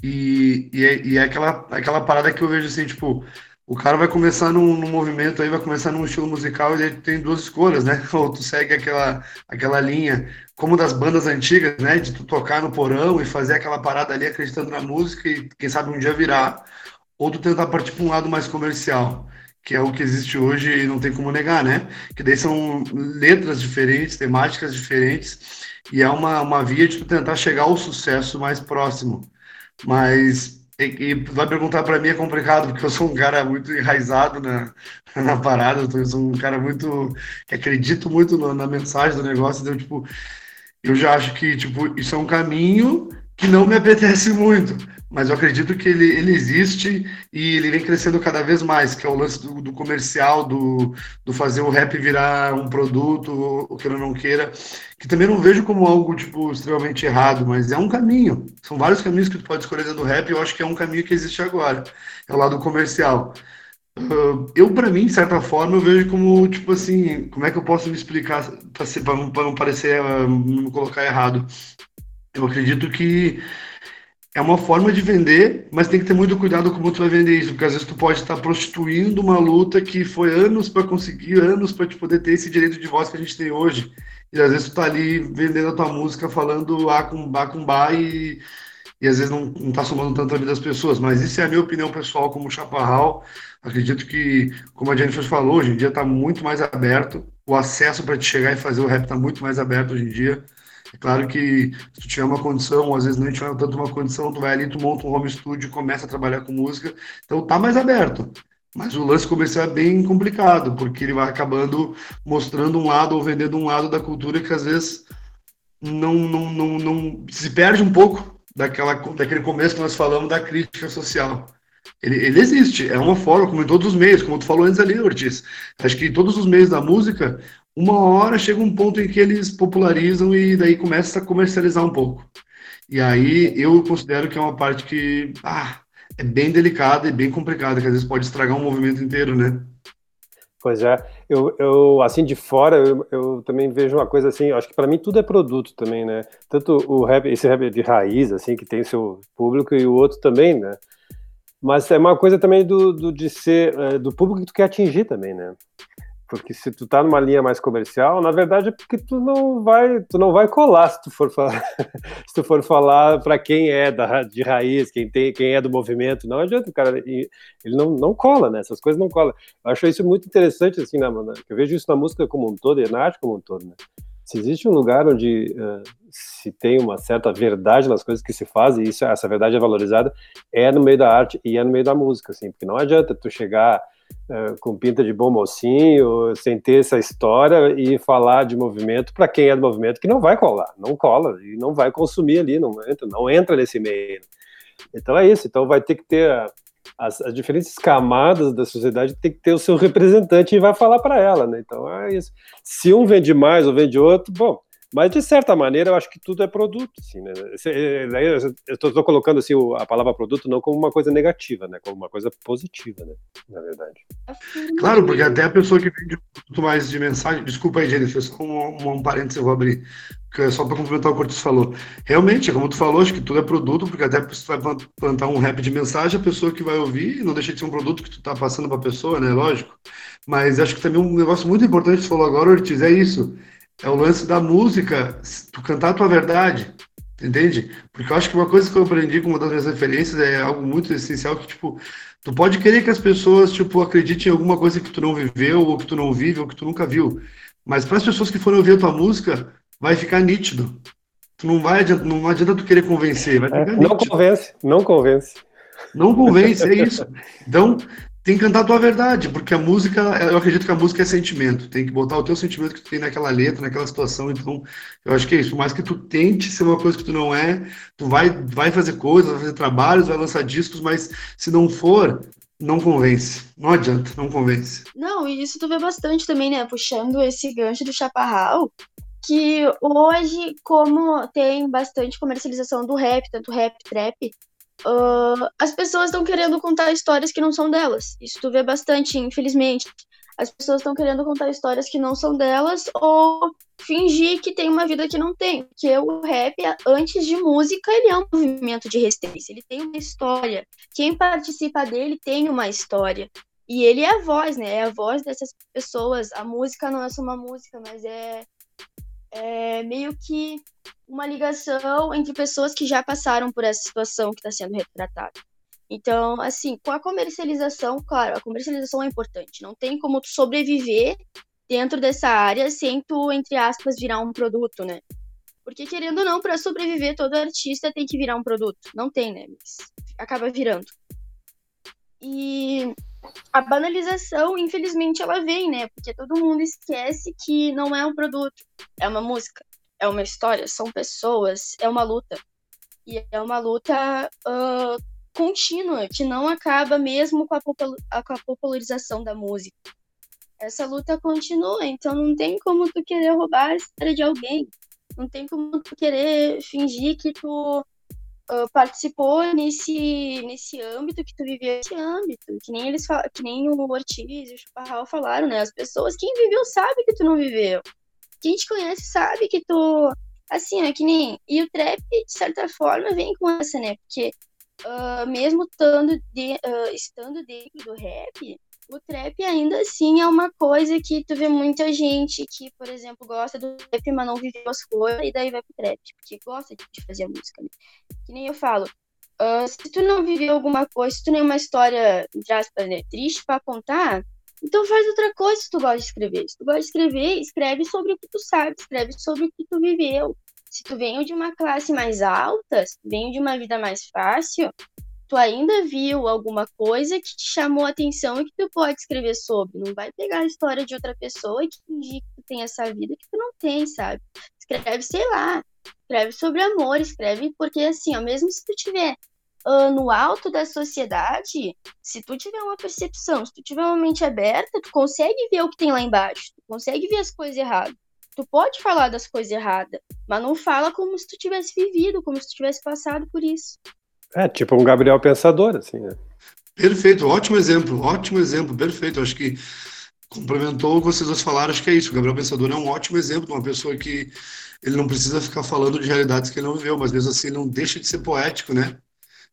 E, e, é, e é aquela, aquela parada que eu vejo assim, tipo, o cara vai começar num, num, movimento aí, vai começar num estilo musical e ele tem duas escolhas, né? Ou tu segue aquela, aquela linha, como das bandas antigas, né? De tu tocar no porão e fazer aquela parada ali acreditando na música e quem sabe um dia virar. Ou tu tentar partir para um lado mais comercial que é o que existe hoje e não tem como negar, né? Que daí são letras diferentes, temáticas diferentes, e é uma, uma via de tentar chegar ao sucesso mais próximo. Mas e, e vai perguntar para mim é complicado, porque eu sou um cara muito enraizado na, na parada, eu sou um cara muito que acredito muito no, na mensagem do negócio, então, tipo, eu já acho que tipo, isso é um caminho que não me apetece muito, mas eu acredito que ele, ele existe e ele vem crescendo cada vez mais, que é o lance do, do comercial, do, do fazer o rap virar um produto, o que eu não queira, que também não vejo como algo, tipo, extremamente errado, mas é um caminho. São vários caminhos que tu pode escolher dentro do rap e eu acho que é um caminho que existe agora. É o lado comercial. Uh, eu, para mim, de certa forma, eu vejo como, tipo assim, como é que eu posso me explicar para não, não parecer, uh, não me colocar errado? Eu acredito que é uma forma de vender, mas tem que ter muito cuidado como tu vai vender isso, porque às vezes tu pode estar prostituindo uma luta que foi anos para conseguir, anos para te poder ter esse direito de voz que a gente tem hoje. E às vezes tu tá ali vendendo a tua música falando A com Bá com Bá e, e às vezes não, não tá somando tanto a vida das pessoas. Mas isso é a minha opinião pessoal como chaparral. Acredito que, como a Jennifer falou, hoje em dia está muito mais aberto. O acesso para te chegar e fazer o rap está muito mais aberto hoje em dia. É claro que se tu tiver uma condição, às vezes não tiver tanto uma condição, tu vai ali, tu monta um home studio, começa a trabalhar com música, então tá mais aberto. Mas o lance comercial é bem complicado, porque ele vai acabando mostrando um lado ou vendendo um lado da cultura que às vezes não, não, não, não se perde um pouco daquela, daquele começo que nós falamos da crítica social. Ele, ele, existe, é uma forma, como em todos os meios, como tu falou antes ali, Ortiz. Acho que em todos os meios da música, uma hora chega um ponto em que eles popularizam e daí começa a comercializar um pouco. E aí eu considero que é uma parte que ah, é bem delicada e bem complicada, que às vezes pode estragar um movimento inteiro, né? Pois é, eu, eu assim de fora eu, eu também vejo uma coisa assim, acho que para mim tudo é produto também, né? Tanto o rap, esse rap de raiz assim que tem seu público e o outro também, né? Mas é uma coisa também do, do de ser é, do público que tu quer atingir também, né? Porque se tu tá numa linha mais comercial, na verdade é porque tu não vai, tu não vai colar se tu for falar, se tu for falar para quem é da, de raiz, quem tem, quem é do movimento, não adianta, cara, ele não, não cola, né? Essas coisas não colam. Eu acho isso muito interessante assim, na, na, eu vejo isso na música como um todo e na arte como um todo, né? Se existe um lugar onde uh, se tem uma certa verdade nas coisas que se fazem, isso, essa verdade é valorizada, é no meio da arte e é no meio da música, assim, porque não adianta tu chegar com pinta de bom mocinho, sem ter essa história e falar de movimento para quem é do movimento que não vai colar, não cola e não vai consumir ali, não entra, não entra nesse meio. Então é isso, então vai ter que ter as, as, diferentes camadas da sociedade tem que ter o seu representante e vai falar para ela, né? Então é isso. Se um vende mais ou vende outro, bom, mas, de certa maneira, eu acho que tudo é produto. Assim, né? Eu estou colocando assim, a palavra produto não como uma coisa negativa, né? como uma coisa positiva, né? na verdade. Claro, porque até a pessoa que vende muito mais de mensagem. Desculpa aí, Jennifer, só um, um parênteses eu vou abrir. É só para complementar o que o Cortes falou. Realmente, como tu falou, acho que tudo é produto, porque até se tu vai plantar um rap de mensagem, a pessoa que vai ouvir não deixa de ser um produto que tu está passando para a pessoa, né? Lógico. Mas acho que também um negócio muito importante que tu falou agora, Ortiz, é isso é o lance da música, tu cantar a tua verdade, entende? Porque eu acho que uma coisa que eu aprendi com uma das minhas referências é algo muito essencial que, tipo, tu pode querer que as pessoas, tipo, acreditem em alguma coisa que tu não viveu, ou que tu não vive, ou que tu nunca viu. Mas para as pessoas que forem ouvir a tua música, vai ficar nítido. Tu não vai adianta, não adianta tu querer convencer, vai ficar é, Não convence, não convence. Não convence, é isso. Então, tem que cantar a tua verdade, porque a música, eu acredito que a música é sentimento, tem que botar o teu sentimento que tu tem naquela letra, naquela situação, então eu acho que é isso, por mais que tu tente ser uma coisa que tu não é, tu vai, vai fazer coisas, vai fazer trabalhos, vai lançar discos, mas se não for, não convence, não adianta, não convence. Não, e isso tu vê bastante também, né, puxando esse gancho do chaparral, que hoje, como tem bastante comercialização do rap, tanto rap, trap, uh, as pessoas estão querendo contar histórias que não são delas. Isso tu vê bastante, infelizmente. As pessoas estão querendo contar histórias que não são delas ou fingir que tem uma vida que não tem. Porque o rap, antes de música, ele é um movimento de resistência. Ele tem uma história. Quem participa dele tem uma história. E ele é a voz, né? É a voz dessas pessoas. A música não é só uma música, mas é, é meio que uma ligação entre pessoas que já passaram por essa situação que está sendo retratada. Então, assim, com a comercialização, claro, a comercialização é importante. Não tem como tu sobreviver dentro dessa área sem tu, entre aspas, virar um produto, né? Porque, querendo ou não, para sobreviver, todo artista tem que virar um produto. Não tem, né? Mas acaba virando. E a banalização, infelizmente, ela vem, né? Porque todo mundo esquece que não é um produto, é uma música é uma história, são pessoas, é uma luta. E é uma luta uh, contínua, que não acaba mesmo com a, com a popularização da música. Essa luta continua, então não tem como tu querer roubar a história de alguém. Não tem como tu querer fingir que tu uh, participou nesse, nesse âmbito, que tu viveu nesse âmbito. Que nem eles que nem o Ortiz e o Chuparral falaram, né? As pessoas, quem viveu sabe que tu não viveu. Quem te conhece sabe que tu. Assim, é que nem. E o trap, de certa forma, vem com essa, né? Porque uh, mesmo estando, de, uh, estando dentro do rap, o trap ainda assim é uma coisa que tu vê muita gente que, por exemplo, gosta do trap, mas não viveu as coisas, e daí vai pro trap, porque gosta de fazer música, né? Que nem eu falo, uh, se tu não viveu alguma coisa, se tu nem uma história, aspas, né, triste pra contar, então faz outra coisa se tu gosta de escrever. Se tu gosta de escrever, escreve sobre o que tu sabe, escreve sobre o que tu viveu. Se tu veio de uma classe mais alta, se tu veio de uma vida mais fácil, tu ainda viu alguma coisa que te chamou a atenção e que tu pode escrever sobre. Não vai pegar a história de outra pessoa e fingir que tu tem essa vida que tu não tem, sabe? Escreve, sei lá, escreve sobre amor, escreve porque assim, ó, mesmo se tu tiver uh, no alto da sociedade, se tu tiver uma percepção, se tu tiver uma mente aberta, tu consegue ver o que tem lá embaixo, tu consegue ver as coisas erradas. Tu pode falar das coisas erradas, mas não fala como se tu tivesse vivido, como se tu tivesse passado por isso. É, tipo um Gabriel Pensador, assim, né? Perfeito, ótimo exemplo, ótimo exemplo, perfeito. Acho que complementou o que vocês dois falaram, acho que é isso. O Gabriel Pensador é um ótimo exemplo de uma pessoa que ele não precisa ficar falando de realidades que ele não viveu, mas mesmo assim ele não deixa de ser poético, né?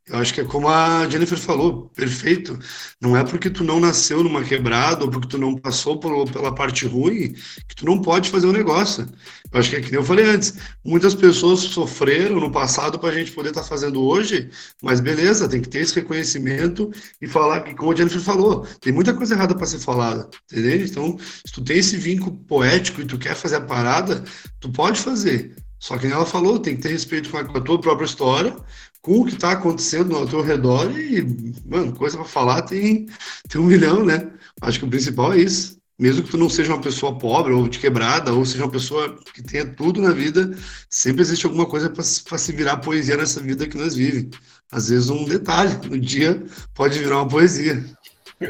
Eu acho que é como a Jennifer falou, perfeito. Não é porque tu não nasceu numa quebrada ou porque tu não passou por, pela parte ruim que tu não pode fazer o um negócio. Eu acho que é que eu falei antes. Muitas pessoas sofreram no passado para a gente poder estar tá fazendo hoje, mas beleza, tem que ter esse reconhecimento e falar que, como a Jennifer falou, tem muita coisa errada para ser falada, entendeu? Então, se tu tem esse vínculo poético e tu quer fazer a parada, tu pode fazer. Só que ela falou, tem que ter respeito com a, com a tua própria história, com o que está acontecendo ao teu redor e, mano, coisa para falar tem, tem um milhão, né? Acho que o principal é isso. Mesmo que tu não seja uma pessoa pobre ou de quebrada, ou seja uma pessoa que tenha tudo na vida, sempre existe alguma coisa para se virar poesia nessa vida que nós vivemos. Às vezes um detalhe, no dia pode virar uma poesia.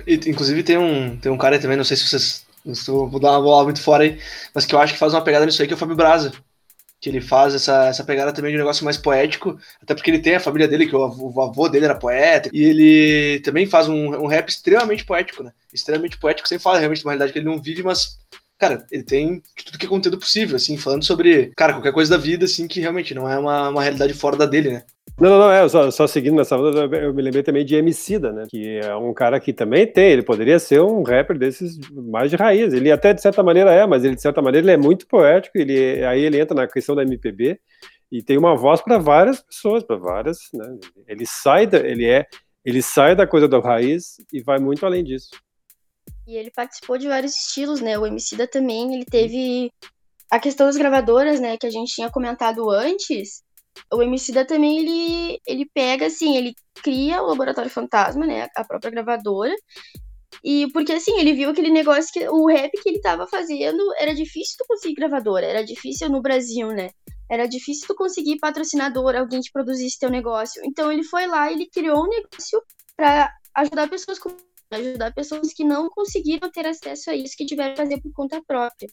Inclusive tem um, tem um cara também, não sei se vocês. Vou dar uma bola muito fora aí, mas que eu acho que faz uma pegada nisso aí, que é o Fábio Braza que ele faz essa, essa pegada também de um negócio mais poético, até porque ele tem a família dele, que o avô, o avô dele era poeta, e ele também faz um, um rap extremamente poético, né? Extremamente poético, sem falar realmente de uma realidade que ele não vive, mas cara, ele tem tudo que é conteúdo possível, assim, falando sobre, cara, qualquer coisa da vida, assim, que realmente não é uma, uma realidade fora da dele, né? Não, não, não, é, só, só seguindo nessa eu me lembrei também de Emicida, né, que é um cara que também tem, ele poderia ser um rapper desses mais de raiz, ele até de certa maneira é, mas ele de certa maneira ele é muito poético, ele, aí ele entra na questão da MPB e tem uma voz para várias pessoas, para várias, né, ele sai da, ele é, ele sai da coisa da raiz e vai muito além disso. E ele participou de vários estilos, né, o Emicida também, ele teve a questão das gravadoras, né, que a gente tinha comentado antes, o Emicida também, ele, ele pega, assim, ele cria o Laboratório Fantasma, né, a própria gravadora, e porque, assim, ele viu aquele negócio que o rap que ele tava fazendo, era difícil tu conseguir gravadora, era difícil no Brasil, né, era difícil tu conseguir patrocinador, alguém que produzisse teu negócio, então ele foi lá e ele criou um negócio para ajudar pessoas com ajudar pessoas que não conseguiram ter acesso a isso, que tiveram que fazer por conta própria.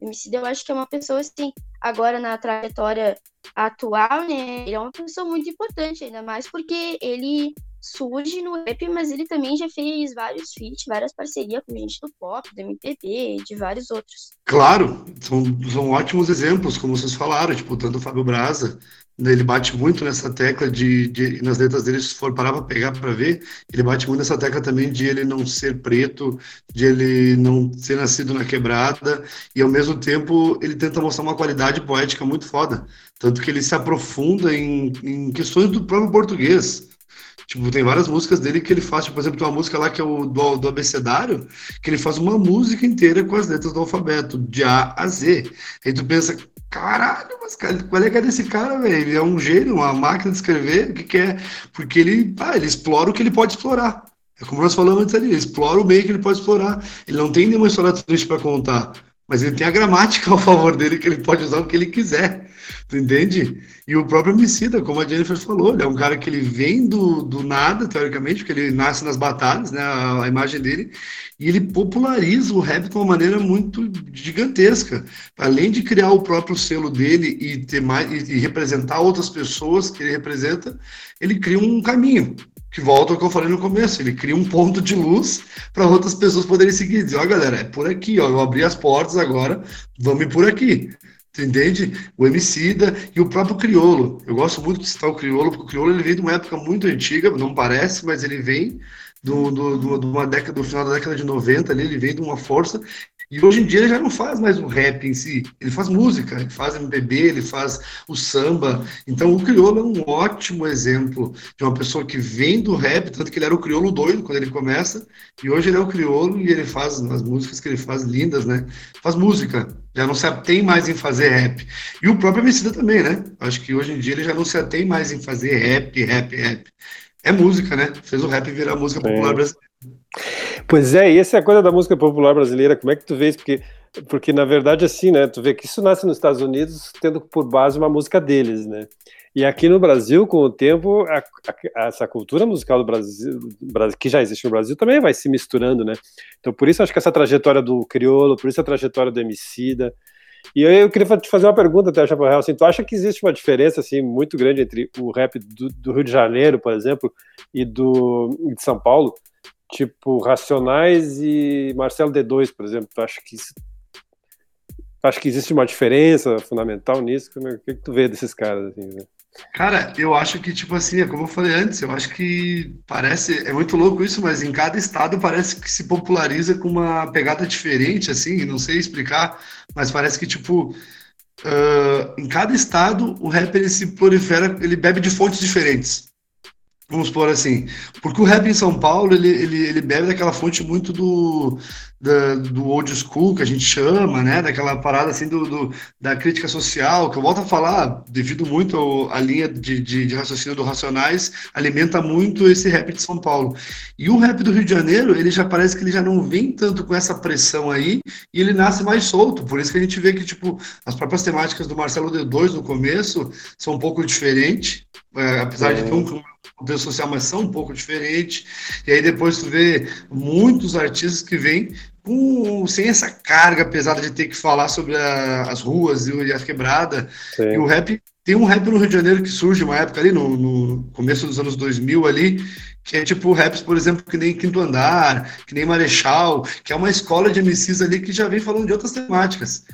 O Emicida, eu acho que é uma pessoa, assim, agora na trajetória atual, né, ele é uma pessoa muito importante, ainda mais porque ele surge no rap, mas ele também já fez vários feats, várias parcerias com gente do pop, do MPB, de vários outros. Claro, são, são ótimos exemplos, como vocês falaram, tipo, tanto o Fábio Braza, ele bate muito nessa tecla de, de nas letras dele, se for parar para pegar para ver, ele bate muito nessa tecla também de ele não ser preto, de ele não ser nascido na quebrada, e ao mesmo tempo ele tenta mostrar uma qualidade poética muito foda, tanto que ele se aprofunda em, em questões do próprio português. Tipo, tem várias músicas dele que ele faz, tipo, por exemplo, tem uma música lá que é o do, do abecedário, que ele faz uma música inteira com as letras do alfabeto, de A a Z. Aí tu pensa, Caralho, mas cara, qual é que é desse cara, velho? Ele é um gênio, uma máquina de escrever, o que, que é? Porque ele, ah, ele explora o que ele pode explorar. É como nós falamos antes ali, ele explora o meio que ele pode explorar. Ele não tem nenhuma história triste para contar. Mas ele tem a gramática ao favor dele que ele pode usar o que ele quiser. Tu entende? E o próprio homicida, como a Jennifer falou, ele é um cara que ele vem do, do nada, teoricamente, porque ele nasce nas batalhas, né? A, a imagem dele, e ele populariza o rap de uma maneira muito gigantesca. Além de criar o próprio selo dele e ter mais e, e representar outras pessoas que ele representa, ele cria um caminho que volta ao que eu falei no começo, ele cria um ponto de luz para outras pessoas poderem seguir, dizer, ó galera, é por aqui, ó, eu abri as portas agora, vamos por aqui. Tu entende? O Emicida e o próprio Criolo. Eu gosto muito de citar o Criolo, porque o Criolo ele vem de uma época muito antiga, não parece, mas ele vem do, do, do, do, uma década, do final da década de 90 ali, ele vem de uma força e hoje em dia ele já não faz mais o rap em si, ele faz música, ele faz MPB, ele faz o samba. Então o Criolo é um ótimo exemplo de uma pessoa que vem do rap, tanto que ele era o Criolo doido quando ele começa, e hoje ele é o Criolo e ele faz as músicas que ele faz lindas, né? Faz música, já não se atém mais em fazer rap. E o próprio Emicida também, né? Acho que hoje em dia ele já não se atém mais em fazer rap, rap, rap. É música, né? Fez o rap virar música popular brasileira. Pois é, e essa é a coisa da música popular brasileira, como é que tu vês? Porque, porque na verdade, assim, né, tu vê que isso nasce nos Estados Unidos tendo por base uma música deles, né? E aqui no Brasil, com o tempo, a, a, essa cultura musical do Brasil, que já existe no Brasil, também vai se misturando, né? Então, por isso, acho que essa trajetória do crioulo, por isso a trajetória do Emicida. E eu, eu queria te fazer uma pergunta, até, Chaparral, assim, tu acha que existe uma diferença, assim, muito grande entre o rap do, do Rio de Janeiro, por exemplo, e do de São Paulo? Tipo Racionais e Marcelo D2, por exemplo. Tu acha que acho que existe uma diferença fundamental nisso? O que, que tu vê desses caras assim? Né? Cara, eu acho que, tipo assim, é como eu falei antes, eu acho que parece, é muito louco isso, mas em cada estado parece que se populariza com uma pegada diferente, assim, não sei explicar, mas parece que, tipo, uh, em cada estado o rap ele se prolifera, ele bebe de fontes diferentes. Vamos por assim, porque o rap em São Paulo ele, ele, ele bebe daquela fonte muito do, da, do old school que a gente chama, né? Daquela parada assim do, do, da crítica social, que eu volto a falar, devido muito à linha de, de, de, raciocínio do Racionais, alimenta muito esse rap de São Paulo. E o rap do Rio de Janeiro, ele já parece que ele já não vem tanto com essa pressão aí, e ele nasce mais solto. Por isso que a gente vê que, tipo, as próprias temáticas do Marcelo D2 no começo são um pouco diferentes, é, apesar é. de ter um contexto social, mas são um pouco diferentes. E aí depois tu vê muitos artistas que vêm com, sem essa carga pesada de ter que falar sobre a, as ruas e a quebrada. Sim. E o rap, tem um rap no Rio de Janeiro que surge uma época ali, no, no começo dos anos 2000 ali, que é tipo raps, por exemplo, que nem Quinto Andar, que nem Marechal, que é uma escola de MCs ali que já vem falando de outras temáticas.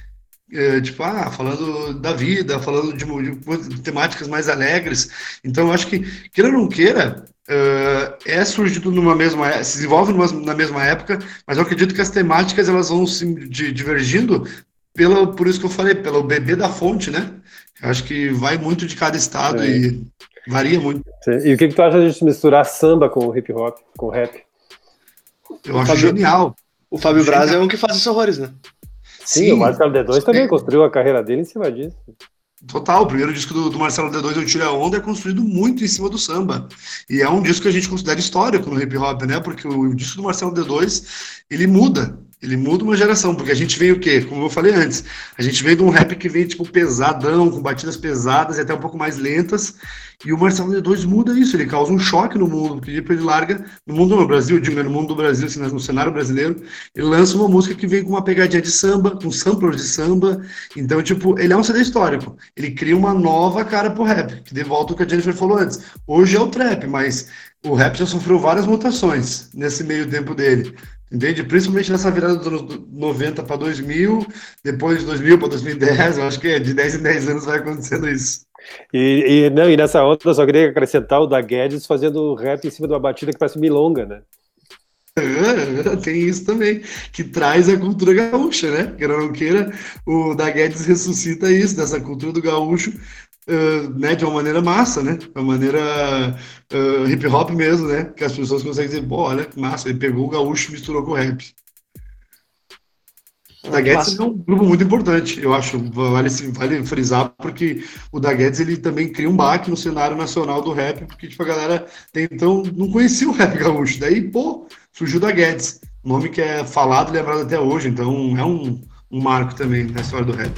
É, tipo, ah, falando da vida, falando de, de, de, temáticas mais alegres. Então, eu acho que, queira ou não queira, uh, é surgido numa mesma, se desenvolve numa, na mesma época, mas eu acredito que as temáticas elas vão se divergindo pela, por isso que eu falei, pelo bebê da fonte, né? Eu acho que vai muito de cada estado é. e varia muito. E o que, que tu acha de gente misturar samba com hip hop, com rap? Eu o acho Fábio, genial. O Fábio Braz é um que faz esses horrores, né? Sim, Sim, o Marcelo D2 também construiu a carreira dele em cima disso. Total, o primeiro disco do, do Marcelo D2, Eu Tiro a Onda, é construído muito em cima do samba. E é um disco que a gente considera histórico no hip hop, né? Porque o, o disco do Marcelo D2, ele muda. Ele muda uma geração, porque a gente veio o quê? Como eu falei antes, a gente veio de um rap que vem, tipo, pesadão, com batidas pesadas e até um pouco mais lentas, e o Marcelo D2 muda isso, ele causa um choque no mundo, porque ele larga, no mundo no Brasil, digo, no mundo do Brasil, assim, no cenário brasileiro, ele lança uma música que vem com uma pegadinha de samba, com samplers de samba, então, tipo, ele é um CD histórico, ele cria uma nova cara pro rap, que de volta o que a Jennifer falou antes, hoje é o trap, mas o rap já sofreu várias mutações nesse meio tempo dele, entende? Principalmente nessa virada dos anos 90 para 2000, depois de 2000 para 2010, eu acho que é de 10 em 10 anos vai acontecendo isso. E, e, não, e nessa onda eu só queria acrescentar o da Guedes fazendo rap em cima de uma batida que parece milonga, né? Tem isso também, que traz a cultura gaúcha, né? Queira ou não queira, o da Guedes ressuscita isso, dessa cultura do gaúcho, uh, né? De uma maneira massa, né? De uma maneira uh, hip hop mesmo, né? Que as pessoas conseguem dizer, pô, olha que massa, ele pegou o gaúcho e misturou com o rap. O da Guedes é um grupo muito importante, eu acho, vale, vale frisar, porque o da Guedes ele também cria um baque no cenário nacional do rap, porque tipo, a galera então não conhecia o rap gaúcho. Daí, pô, surgiu da Guedes, nome que é falado e lembrado até hoje, então é um, um marco também na história do rap.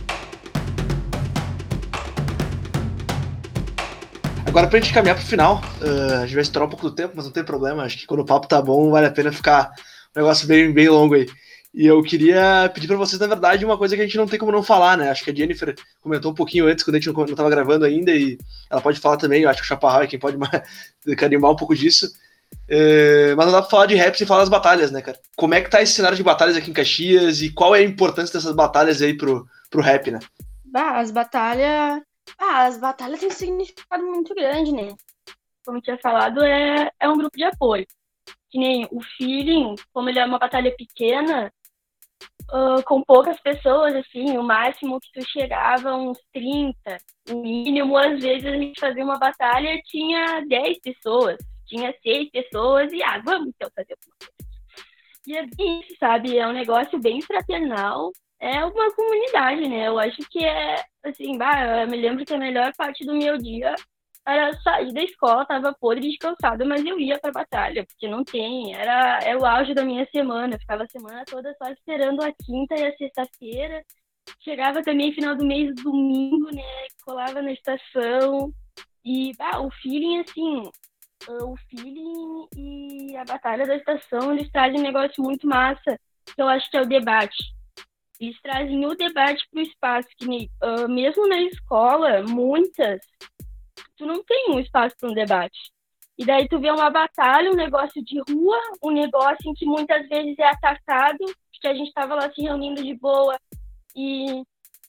Agora, pra gente caminhar pro final, uh, a gente vai estourar um pouco do tempo, mas não tem problema. Acho que quando o papo tá bom, vale a pena ficar um negócio bem, bem longo aí. E eu queria pedir para vocês, na verdade, uma coisa que a gente não tem como não falar, né? Acho que a Jennifer comentou um pouquinho antes, quando a gente não, não tava gravando ainda, e ela pode falar também. Eu acho que o Chaparral é quem pode carimbar um pouco disso. É, mas não dá pra falar de rap sem falar das batalhas, né, cara? Como é que tá esse cenário de batalhas aqui em Caxias e qual é a importância dessas batalhas aí pro, pro rap, né? Bah, as batalhas. Ah, as batalhas têm um significado muito grande, né? Como tinha falado, é, é um grupo de apoio. Que nem o feeling, como ele é uma batalha pequena, uh, com poucas pessoas, assim, o máximo que tu chegava uns 30, o mínimo, às vezes a gente fazia uma batalha tinha 10 pessoas, tinha 6 pessoas e, ah, vamos então fazer alguma coisa. E é isso, sabe? É um negócio bem fraternal, é uma comunidade, né? Eu acho que é, assim, bah, eu me lembro que a melhor parte do meu dia era sair da escola, tava podre de cansada, mas eu ia pra batalha, porque não tem, era, é o auge da minha semana, eu ficava a semana toda só esperando a quinta e a sexta-feira, chegava também final do mês, domingo, né, colava na estação, e bah, o feeling, assim, o feeling e a batalha da estação, eles trazem um negócio muito massa, que eu acho que é o debate. Eles trazem o debate para o espaço, que uh, mesmo na escola, muitas tu não tem um espaço para um debate. E daí tu vê uma batalha, um negócio de rua, um negócio em que muitas vezes é atacado, que a gente estava lá se reunindo de boa e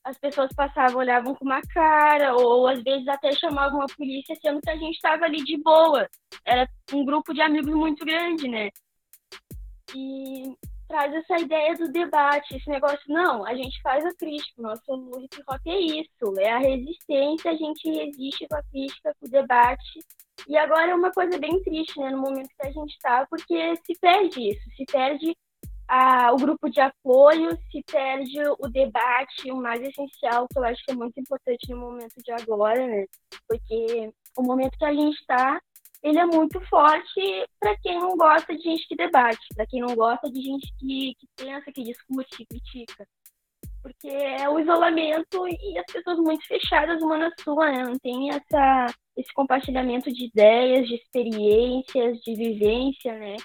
as pessoas passavam, olhavam com uma cara, ou às vezes até chamavam a polícia, sendo que a gente estava ali de boa. Era um grupo de amigos muito grande, né? E traz essa ideia do debate, esse negócio, não, a gente faz a crítica, nosso hip hop é isso, é a resistência, a gente resiste com a crítica, com o debate. E agora é uma coisa bem triste, né, no momento que a gente está, porque se perde isso, se perde a, o grupo de apoio, se perde o debate, o mais essencial, que eu acho que é muito importante no momento de agora, né, porque o momento que a gente está ele é muito forte para quem não gosta de gente que debate, para quem não gosta de gente que, que pensa, que discute, que critica. Porque é o isolamento e as pessoas muito fechadas uma na sua, né? Não tem essa, esse compartilhamento de ideias, de experiências, de vivência, né?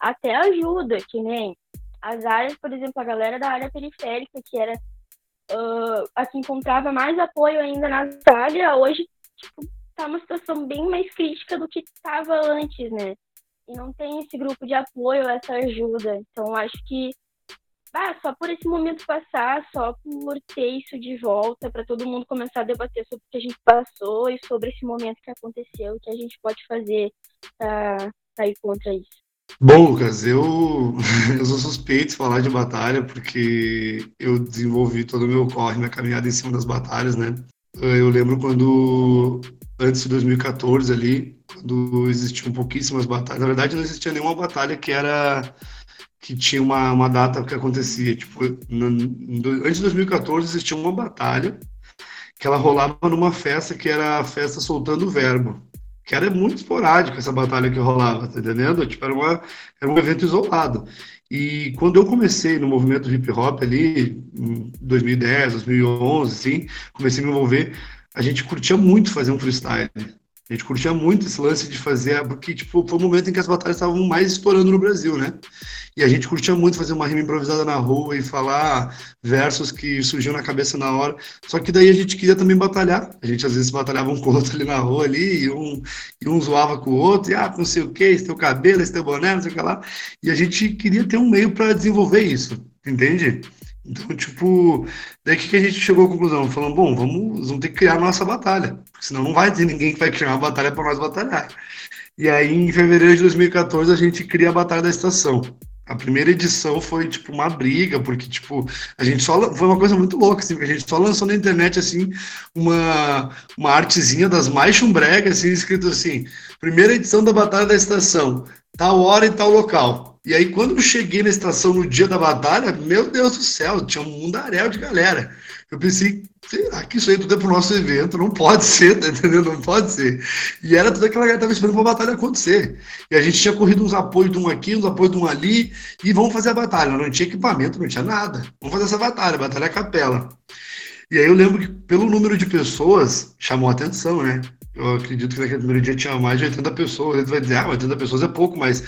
Até ajuda, que nem as áreas, por exemplo, a galera da área periférica, que era uh, a que encontrava mais apoio ainda na área, hoje tipo, tá uma situação bem mais crítica do que estava antes, né? E não tem esse grupo de apoio, essa ajuda. Então, acho que ah, só por esse momento passar, só por ter isso de volta, para todo mundo começar a debater sobre o que a gente passou e sobre esse momento que aconteceu, o que a gente pode fazer para ir contra isso. Bom, Lucas, eu, eu sou suspeito de falar de batalha, porque eu desenvolvi todo o meu corre, minha caminhada em cima das batalhas, né? Eu lembro quando antes de 2014 ali, quando existiam pouquíssimas batalhas. Na verdade, não existia nenhuma batalha que era que tinha uma, uma data que acontecia. Tipo, no, no, antes de 2014 existia uma batalha que ela rolava numa festa que era a festa soltando o verbo. Que era muito esporádica essa batalha que rolava, tá entendendo? Tipo, era, uma, era um evento isolado. E quando eu comecei no movimento hip hop ali, em 2010, 2011, assim, comecei a me envolver, a gente curtia muito fazer um freestyle. A gente curtia muito esse lance de fazer, porque tipo, foi o momento em que as batalhas estavam mais estourando no Brasil, né? E a gente curtia muito fazer uma rima improvisada na rua e falar versos que surgiam na cabeça na hora. Só que daí a gente queria também batalhar. A gente às vezes batalhava um com o outro ali na rua ali, e um, e um zoava com o outro, e ah, não sei o que, esse teu cabelo, esse teu boné, não sei o que lá. E a gente queria ter um meio para desenvolver isso, entende? Então, tipo, daí que a gente chegou à conclusão? Falando, bom, vamos, vamos ter que criar nossa batalha, porque senão não vai ter ninguém que vai criar uma batalha para nós batalhar. E aí, em fevereiro de 2014, a gente cria a Batalha da Estação. A primeira edição foi, tipo, uma briga, porque, tipo, a gente só... Foi uma coisa muito louca, assim, porque a gente só lançou na internet, assim, uma, uma artezinha das mais chumbregas, assim, escrito assim, primeira edição da Batalha da Estação, tal hora e tal local. E aí, quando eu cheguei na estação no dia da batalha, meu Deus do céu, tinha um mundaréu de galera. Eu pensei, será que isso aí tudo é pro nosso evento? Não pode ser, tá entendendo? Não pode ser. E era tudo aquela galera tava esperando pra batalha acontecer. E a gente tinha corrido uns apoios de um aqui, uns apoios de um ali, e vamos fazer a batalha. Não tinha equipamento, não tinha nada. Vamos fazer essa batalha, batalha a capela. E aí eu lembro que pelo número de pessoas, chamou a atenção, né? Eu acredito que naquele primeiro dia tinha mais de 80 pessoas. Ele vai dizer, ah, 80 pessoas é pouco, mas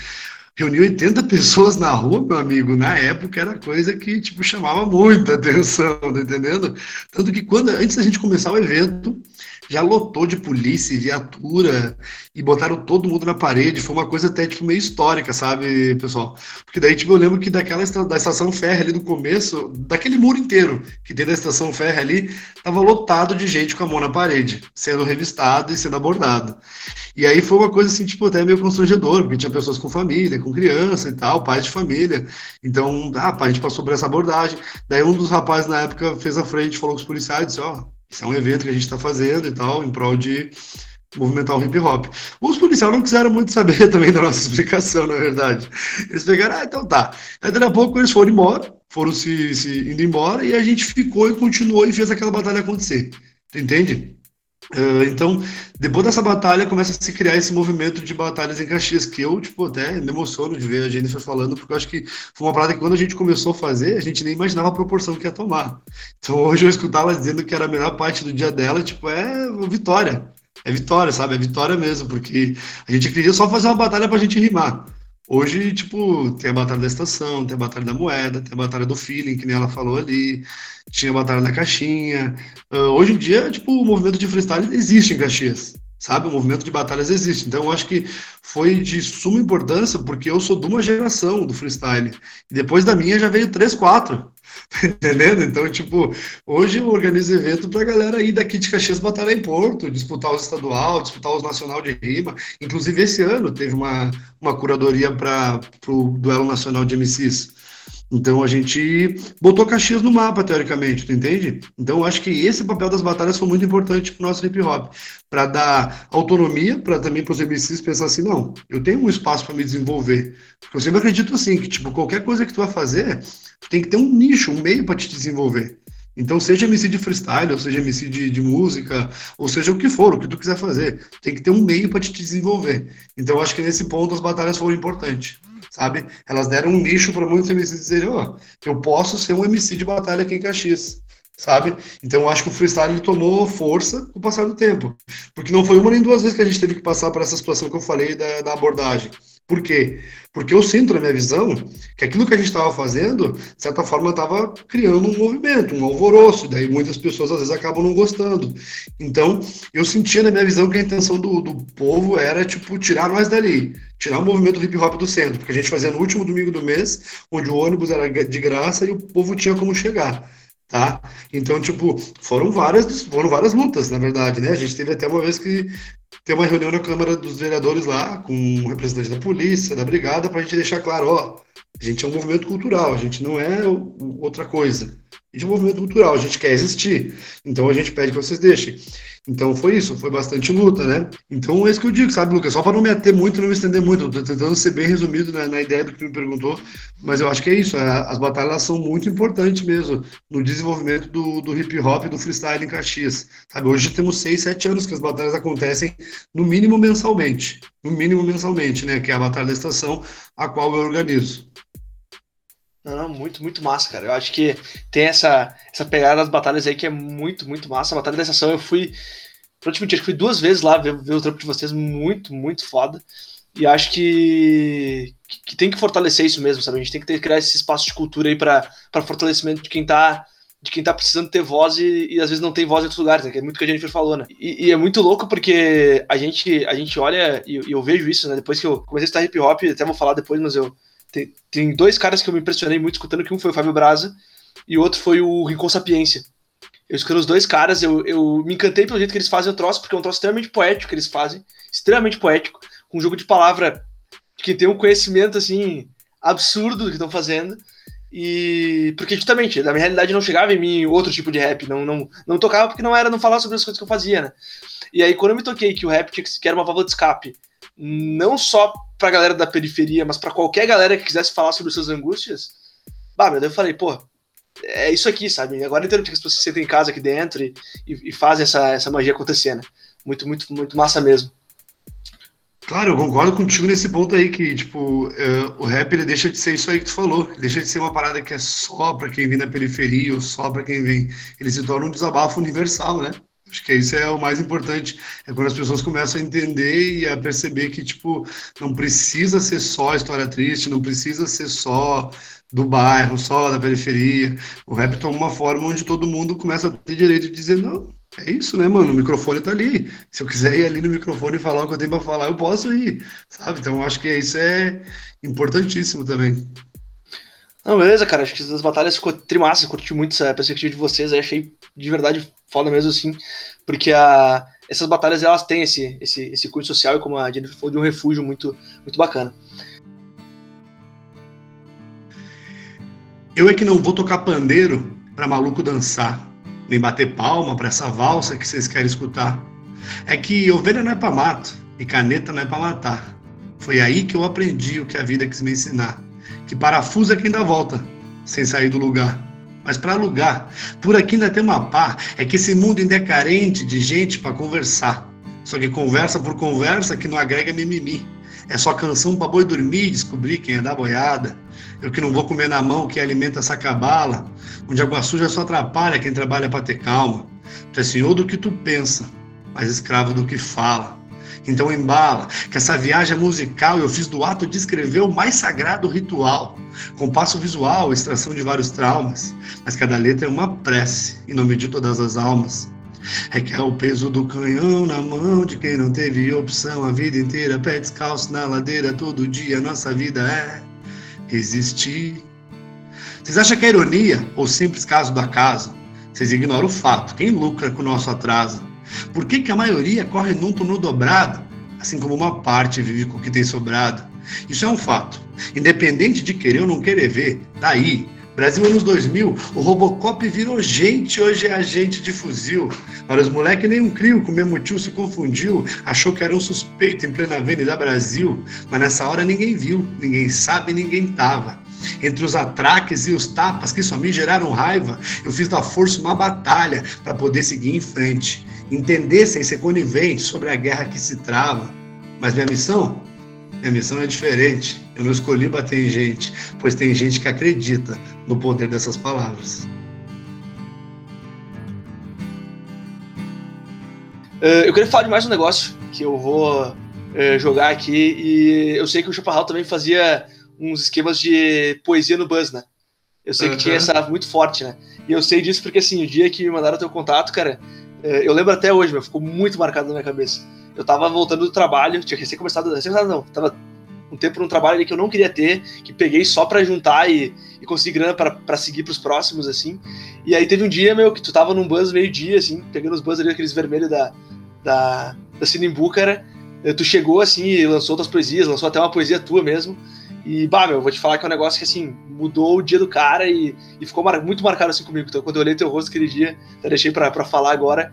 reunir 80 pessoas na rua, meu amigo, na época era coisa que, tipo, chamava muita atenção, tá entendendo? Tanto que quando, antes da gente começar o evento, já lotou de polícia e viatura e botaram todo mundo na parede. Foi uma coisa até tipo, meio histórica, sabe, pessoal? Porque daí, tipo, eu lembro que daquela da estação férrea ali no começo, daquele muro inteiro que tem da estação férrea ali, tava lotado de gente com a mão na parede, sendo revistado e sendo abordado. E aí foi uma coisa assim, tipo, até meio constrangedor, porque tinha pessoas com família, com criança e tal, pais de família. Então, ah, a gente passou por essa abordagem. Daí um dos rapazes na época fez a frente, falou com os policiais, disse, ó, oh, isso é um evento que a gente está fazendo e tal, em prol de movimentar o hip hop. Os policiais não quiseram muito saber também da nossa explicação, na verdade. Eles pegaram, ah, então tá. Aí daqui a pouco eles foram embora, foram se, se indo embora, e a gente ficou e continuou e fez aquela batalha acontecer. Entende? Uh, então, depois dessa batalha, começa a se criar esse movimento de batalhas em Caxias, que eu, tipo, até me emociono de ver a Jennifer falando, porque eu acho que foi uma parada que quando a gente começou a fazer, a gente nem imaginava a proporção que ia tomar. Então, hoje eu escutava dizendo que era a melhor parte do dia dela, tipo, é vitória. É vitória, sabe? É vitória mesmo, porque a gente queria só fazer uma batalha pra gente rimar. Hoje, tipo, tem a batalha da estação, tem a batalha da moeda, tem a batalha do feeling, que nem ela falou ali, tinha a batalha da caixinha. Uh, hoje em dia, tipo, o movimento de freestyle existe em Caxias, sabe? O movimento de batalhas existe. Então, eu acho que foi de suma importância, porque eu sou de uma geração do freestyle. E depois da minha já veio três, quatro. Entendendo? Então, tipo, hoje eu organizo evento pra galera ir daqui de Caxias batalhar em Porto, disputar os estadual, disputar os nacional de rima. Inclusive, esse ano teve uma, uma curadoria para o duelo nacional de MCs. Então a gente botou Caxias no mapa, teoricamente, tu entende? Então eu acho que esse papel das batalhas foi muito importante para o nosso hip hop, para dar autonomia, para também para os MCs pensar assim, não, eu tenho um espaço para me desenvolver. Porque eu sempre acredito assim, que tipo, qualquer coisa que tu vai fazer, tu tem que ter um nicho, um meio para te desenvolver. Então, seja MC de freestyle, ou seja MC de, de, música, ou seja o que for, o que tu quiser fazer, tem que ter um meio para te desenvolver. Então, acho que nesse ponto as batalhas foram importantes sabe? Elas deram um nicho para muitos MCs dizerem, ó, oh, eu posso ser um MC de batalha aqui em Caxias, sabe? Então eu acho que o freestyle tomou força com o passar do tempo, porque não foi uma nem duas vezes que a gente teve que passar por essa situação que eu falei da, da abordagem. Por quê? Porque eu sinto, na minha visão, que aquilo que a gente estava fazendo, de certa forma, estava criando um movimento, um alvoroço, daí muitas pessoas às vezes acabam não gostando. Então, eu sentia na minha visão que a intenção do, do povo era, tipo, tirar nós dali, tirar o movimento hip hop do centro, porque a gente fazia no último domingo do mês, onde o ônibus era de graça e o povo tinha como chegar tá? Então, tipo, foram várias, foram várias lutas, na verdade, né? A gente teve até uma vez que tem uma reunião na Câmara dos Vereadores lá, com um representante da polícia, da brigada, para a gente deixar claro, ó, a gente é um movimento cultural, a gente não é outra coisa. A gente é um movimento cultural, a gente quer existir. Então a gente pede que vocês deixem. Então foi isso, foi bastante luta, né? Então é isso que eu digo, sabe, Lucas? Só para não me ater muito, não me estender muito, eu tentando ser bem resumido né, na ideia do que me perguntou, mas eu acho que é isso, é, as batalhas são muito importantes mesmo no desenvolvimento do, do hip hop e do freestyle em Caxias. Sabe? Hoje temos seis, sete anos que as batalhas acontecem no mínimo mensalmente, no mínimo mensalmente, né? Que é a Batalha da Estação, a qual eu organizo. Não, muito, muito massa, cara. Eu acho que tem essa, essa pegada das batalhas aí que é muito, muito massa. A Batalha da Estação eu fui, praticamente, acho que fui duas vezes lá ver, ver o trampo de vocês, muito, muito foda. E acho que, que tem que fortalecer isso mesmo, sabe? A gente tem que ter, criar esse espaço de cultura aí para fortalecimento de quem tá de quem tá precisando ter voz e, e, às vezes não tem voz em outros lugares, né? Que é muito que a Jennifer falou, né? E, e, é muito louco porque a gente, a gente olha e, e, eu vejo isso, né? Depois que eu comecei a estar hip hop, até vou falar depois, mas eu, tem, tem dois caras que eu me impressionei muito escutando, que um foi o Fábio Braza e o outro foi o Rincon Sapiência. Eu escutei os dois caras, eu, eu me encantei pelo jeito que eles fazem o troço, porque é um troço extremamente poético que eles fazem, extremamente poético, com um jogo de palavra que tem um conhecimento, assim, absurdo do que estão fazendo. E porque justamente, na minha realidade não chegava em mim outro tipo de rap, não, não, não tocava porque não era não falar sobre as coisas que eu fazia, né? E aí quando eu me toquei que o rap tinha que, que era uma válvula de escape, não só pra galera da periferia, mas para qualquer galera que quisesse falar sobre suas angústias, bah, eu falei, pô, é isso aqui, sabe? Agora entendo porque as pessoas se sentem em casa aqui dentro e, e, e fazem essa, essa magia acontecer, né? Muito, muito, muito massa mesmo. Claro, eu concordo contigo nesse ponto aí, que, tipo, uh, o rap ele deixa de ser isso aí que tu falou, deixa de ser uma parada que é só pra quem vem da periferia ou só pra quem vem. Ele se torna um desabafo universal, né? Acho que isso é o mais importante. É quando as pessoas começam a entender e a perceber que, tipo, não precisa ser só história triste, não precisa ser só do bairro, só da periferia. O rap toma uma forma onde todo mundo começa a ter direito de dizer, não, é isso, né, mano? O microfone tá ali. Se eu quiser ir ali no microfone e falar o que eu tenho pra falar, eu posso ir, sabe? Então, acho que isso é importantíssimo também. Não, beleza, cara. Acho que as batalhas ficou trimassa. Curti muito essa perspectiva de vocês. Aí achei de verdade foda mesmo, assim. Porque a, essas batalhas, elas têm esse, esse, esse cunho social e, como a Jennifer falou, de um refúgio muito, muito bacana. Eu é que não vou tocar pandeiro pra maluco dançar nem bater palma para essa valsa que vocês querem escutar. É que ovelha não é para mato e caneta não é para matar. Foi aí que eu aprendi o que a vida quis me ensinar. Que parafuso é quem dá volta, sem sair do lugar. Mas para lugar, por aqui ainda tem uma pá, é que esse mundo ainda é carente de gente para conversar. Só que conversa por conversa que não agrega mimimi. É só canção para boi dormir e descobrir quem é da boiada. Eu que não vou comer na mão quem alimenta essa cabala, onde água suja só atrapalha quem trabalha para ter calma. Tu é senhor do que tu pensa, mas escravo do que fala. Então embala, que essa viagem musical eu fiz do ato de escrever o mais sagrado ritual. Compasso visual, extração de vários traumas, mas cada letra é uma prece, em nome de todas as almas. É que é o peso do canhão na mão de quem não teve opção a vida inteira, pé descalço na ladeira todo dia, nossa vida é existir. Vocês acham que é ironia ou simples caso do acaso? Vocês ignoram o fato. Quem lucra com o nosso atraso? Por que, que a maioria corre num turno dobrado, assim como uma parte vive com o que tem sobrado? Isso é um fato. Independente de querer ou não querer ver, tá Brasil anos 2000, o Robocop virou gente, hoje é agente de fuzil. Para os moleques, nem um crio com o mesmo tio se confundiu, achou que era um suspeito em plena Avenida Brasil. Mas nessa hora ninguém viu, ninguém sabe, ninguém tava. Entre os atraques e os tapas que só me geraram raiva, eu fiz da força uma batalha para poder seguir em frente. Entender sem ser conivente sobre a guerra que se trava. Mas minha missão? Minha missão é diferente. Eu não escolhi bater em gente, pois tem gente que acredita no poder dessas palavras. Uh, eu queria falar de mais um negócio que eu vou uh, jogar aqui. E eu sei que o Chaparral também fazia uns esquemas de poesia no Buzz, né? Eu sei uhum. que tinha essa muito forte, né? E eu sei disso porque, assim, o dia que me mandaram teu contato, cara, uh, eu lembro até hoje, meu, ficou muito marcado na minha cabeça. Eu tava voltando do trabalho, tinha recém começado, recém começado não, tava um tempo num trabalho ali que eu não queria ter, que peguei só para juntar e, e conseguir grana para seguir pros próximos, assim. E aí teve um dia, meu, que tu tava num buzz meio-dia, assim, pegando os buzz ali, aqueles vermelhos da, da, da Sinimbu, cara. Tu chegou, assim, e lançou tuas poesias, lançou até uma poesia tua mesmo. E, bah, meu, vou te falar que é um negócio que, assim, mudou o dia do cara e, e ficou mar muito marcado, assim, comigo. Então, quando eu olhei teu rosto aquele dia, até deixei pra, pra falar agora,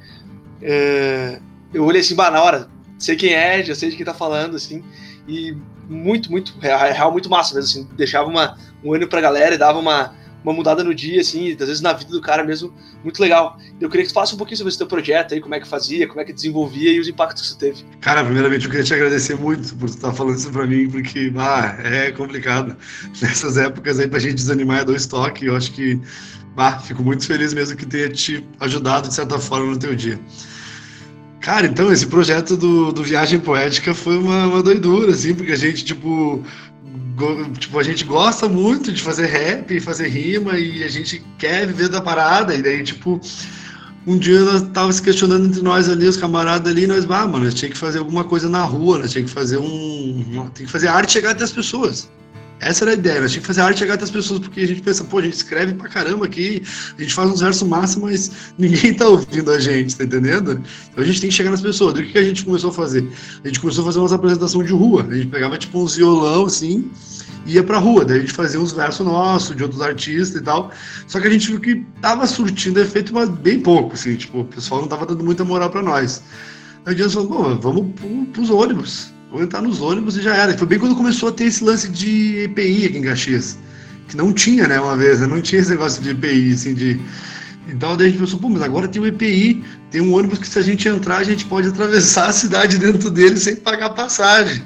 é, eu olhei assim, bah, na hora, sei quem é, já sei de quem tá falando, assim, e muito, muito, real, muito massa mesmo, assim, deixava uma, um ânimo pra galera e dava uma, uma mudada no dia, assim, às vezes na vida do cara mesmo, muito legal. Eu queria que tu falasse um pouquinho sobre esse teu projeto aí, como é que fazia, como é que desenvolvia e os impactos que você teve. Cara, primeiramente eu queria te agradecer muito por estar falando isso pra mim, porque, ah, é complicado. Nessas épocas aí pra gente desanimar é dois toques, eu acho que, ah, fico muito feliz mesmo que tenha te ajudado de certa forma no teu dia. Cara, então esse projeto do, do Viagem Poética foi uma, uma doidura, assim, porque a gente, tipo, tipo, a gente gosta muito de fazer rap, fazer rima, e a gente quer viver da parada, e daí, tipo, um dia nós tava se questionando entre nós ali, os camaradas ali, nós, ah, mano, tinha que fazer alguma coisa na rua, nós tinha que fazer um. Tem que fazer arte chegar até as pessoas. Essa era a ideia, nós tínhamos que fazer arte chegar até as pessoas, porque a gente pensa, pô, a gente escreve pra caramba aqui, a gente faz uns versos massa, mas ninguém tá ouvindo a gente, tá entendendo? Então a gente tem que chegar nas pessoas. Do que, a gente começou a fazer? A gente começou a fazer umas apresentações de rua. A gente pegava tipo uns violão assim, ia pra rua, daí a gente fazia uns versos nossos, de outros artistas e tal. Só que a gente viu que tava surtindo efeito, mas bem pouco, assim, tipo, o pessoal não tava dando muita moral pra nós. Aí a gente falou, pô, vamos pros ônibus Vou entrar nos ônibus e já era. Foi bem quando começou a ter esse lance de EPI aqui em Caxias. que não tinha, né, uma vez, né? não tinha esse negócio de EPI, assim, de então daí a gente pensou, pô, mas agora tem um EPI, tem um ônibus que se a gente entrar, a gente pode atravessar a cidade dentro dele sem pagar passagem.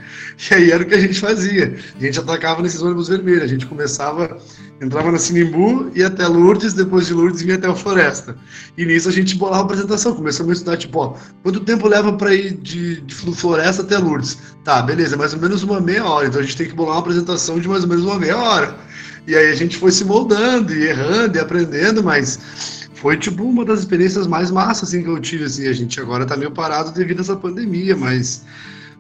E aí era o que a gente fazia. A gente atacava nesses ônibus vermelhos. A gente começava, entrava na Sinimbu, ia até Lourdes, depois de Lourdes vinha até a Floresta. E nisso a gente bolava a apresentação. Começamos a estudar, tipo, ó, quanto tempo leva para ir de, de Floresta até Lourdes? Tá, beleza, mais ou menos uma meia hora. Então a gente tem que bolar uma apresentação de mais ou menos uma meia hora. E aí a gente foi se moldando e errando e aprendendo, mas foi tipo uma das experiências mais massas assim, que eu tive. Assim. A gente agora tá meio parado devido a essa pandemia, mas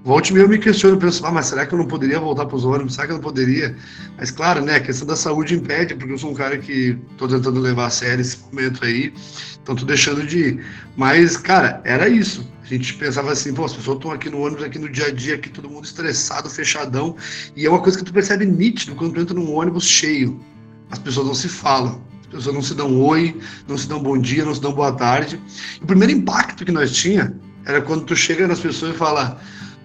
volte meio eu me questiono, penso, ah, mas será que eu não poderia voltar para os ônibus? Será que eu não poderia? Mas claro, né, a questão da saúde impede, porque eu sou um cara que tô tentando levar a sério esse momento aí, então tô deixando de ir. Mas, cara, era isso. A gente pensava assim, pô, as pessoas estão aqui no ônibus, aqui no dia a dia, aqui todo mundo estressado, fechadão, e é uma coisa que tu percebe nítido quando tu entra num ônibus cheio. As pessoas não se falam as pessoas não se dão oi, não se dão bom dia, não se dão boa tarde. o primeiro impacto que nós tinha era quando tu chega nas pessoas e fala,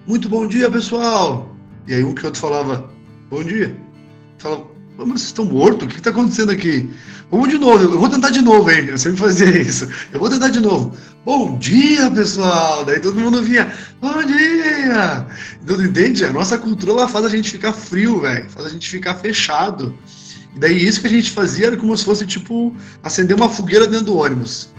muito bom dia, pessoal. E aí um que outro falava, bom dia. Fala, mas vocês estão mortos? O que está acontecendo aqui? Vamos de novo, eu vou tentar de novo, hein? Eu sempre fazia isso. Eu vou tentar de novo. Bom dia, pessoal! Daí todo mundo vinha, bom dia! Então, entende? A nossa cultura ela faz a gente ficar frio, velho. Faz a gente ficar fechado. E daí isso que a gente fazia era como se fosse, tipo, acender uma fogueira dentro do ônibus.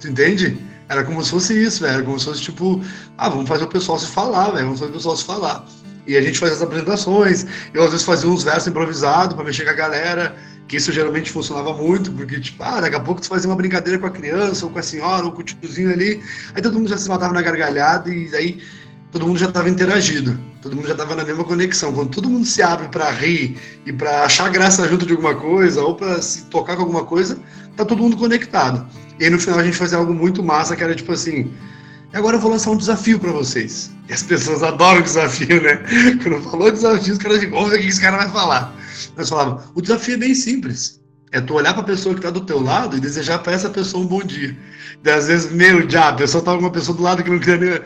Tu entende? Era como se fosse isso, velho. Era como se fosse, tipo, ah, vamos fazer o pessoal se falar, velho. Vamos fazer o pessoal se falar. E a gente fazia as apresentações. Eu, às vezes, fazia uns versos improvisados para mexer com a galera. Que isso geralmente funcionava muito, porque, tipo, ah, daqui a pouco tu fazia uma brincadeira com a criança, ou com a senhora, ou com o tiozinho ali. Aí todo mundo já se matava na gargalhada e aí todo mundo já estava interagido, todo mundo já estava na mesma conexão. Quando todo mundo se abre para rir e para achar graça junto de alguma coisa ou para se tocar com alguma coisa, tá todo mundo conectado. E aí no final a gente fazia algo muito massa que era tipo assim: agora eu vou lançar um desafio para vocês. E as pessoas adoram desafio, né? Quando falou desafio, os caras dizem: vamos ver o que esse cara vai falar. Nós falávamos: o desafio é bem simples. É tu olhar para a pessoa que está do teu lado e desejar para essa pessoa um bom dia. E às vezes, meu, já, a pessoa tá com uma pessoa do lado que não queria nem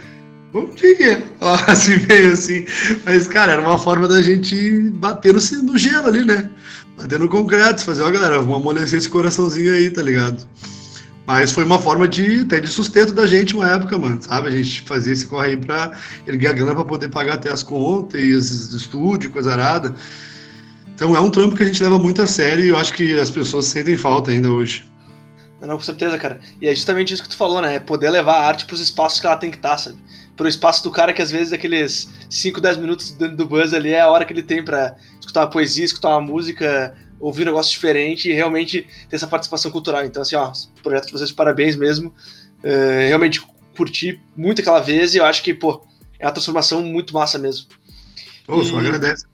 Bom dia. Assim, meio assim. Mas, cara, era uma forma da gente bater no, no gelo ali, né? Bater no concreto, fazer, ó, galera, vamos amolecer esse coraçãozinho aí, tá ligado? Mas foi uma forma de até de sustento da gente uma época, mano, sabe? A gente fazia esse corre aí pra erguer a grana pra poder pagar até as contas e os estúdios, coisa arada. Então é um trampo que a gente leva muito a sério e eu acho que as pessoas sentem falta ainda hoje. Não, com certeza, cara. E é justamente isso que tu falou, né? É poder levar a arte pros espaços que ela tem que estar, tá, sabe? Pro espaço do cara que às vezes aqueles 5, 10 minutos dentro do buzz ali é a hora que ele tem para escutar uma poesia, escutar uma música, ouvir um negócio diferente e realmente ter essa participação cultural. Então, assim, ó, projeto de vocês, parabéns mesmo. Uh, realmente curti muito aquela vez e eu acho que, pô, é uma transformação muito massa mesmo. Pô, só agradece.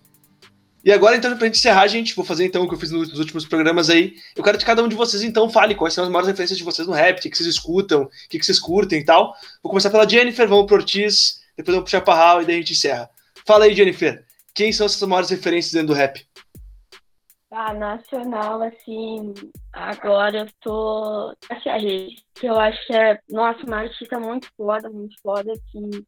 E agora, então, pra gente encerrar, gente, vou fazer então o que eu fiz nos últimos programas aí. Eu quero que cada um de vocês, então, fale quais são as maiores referências de vocês no rap, o que, vocês escutam, o que, vocês curtem e tal. Vou começar pela Jennifer, vamos pro Ortiz, depois vamos pro Chaparral e daí a gente encerra. Fala aí, Jennifer, quem são essas maiores referências dentro do rap? Ah, nacional, assim, agora eu tô. Assim, a gente, que eu acho que é, nossa, uma artista muito foda, muito foda, que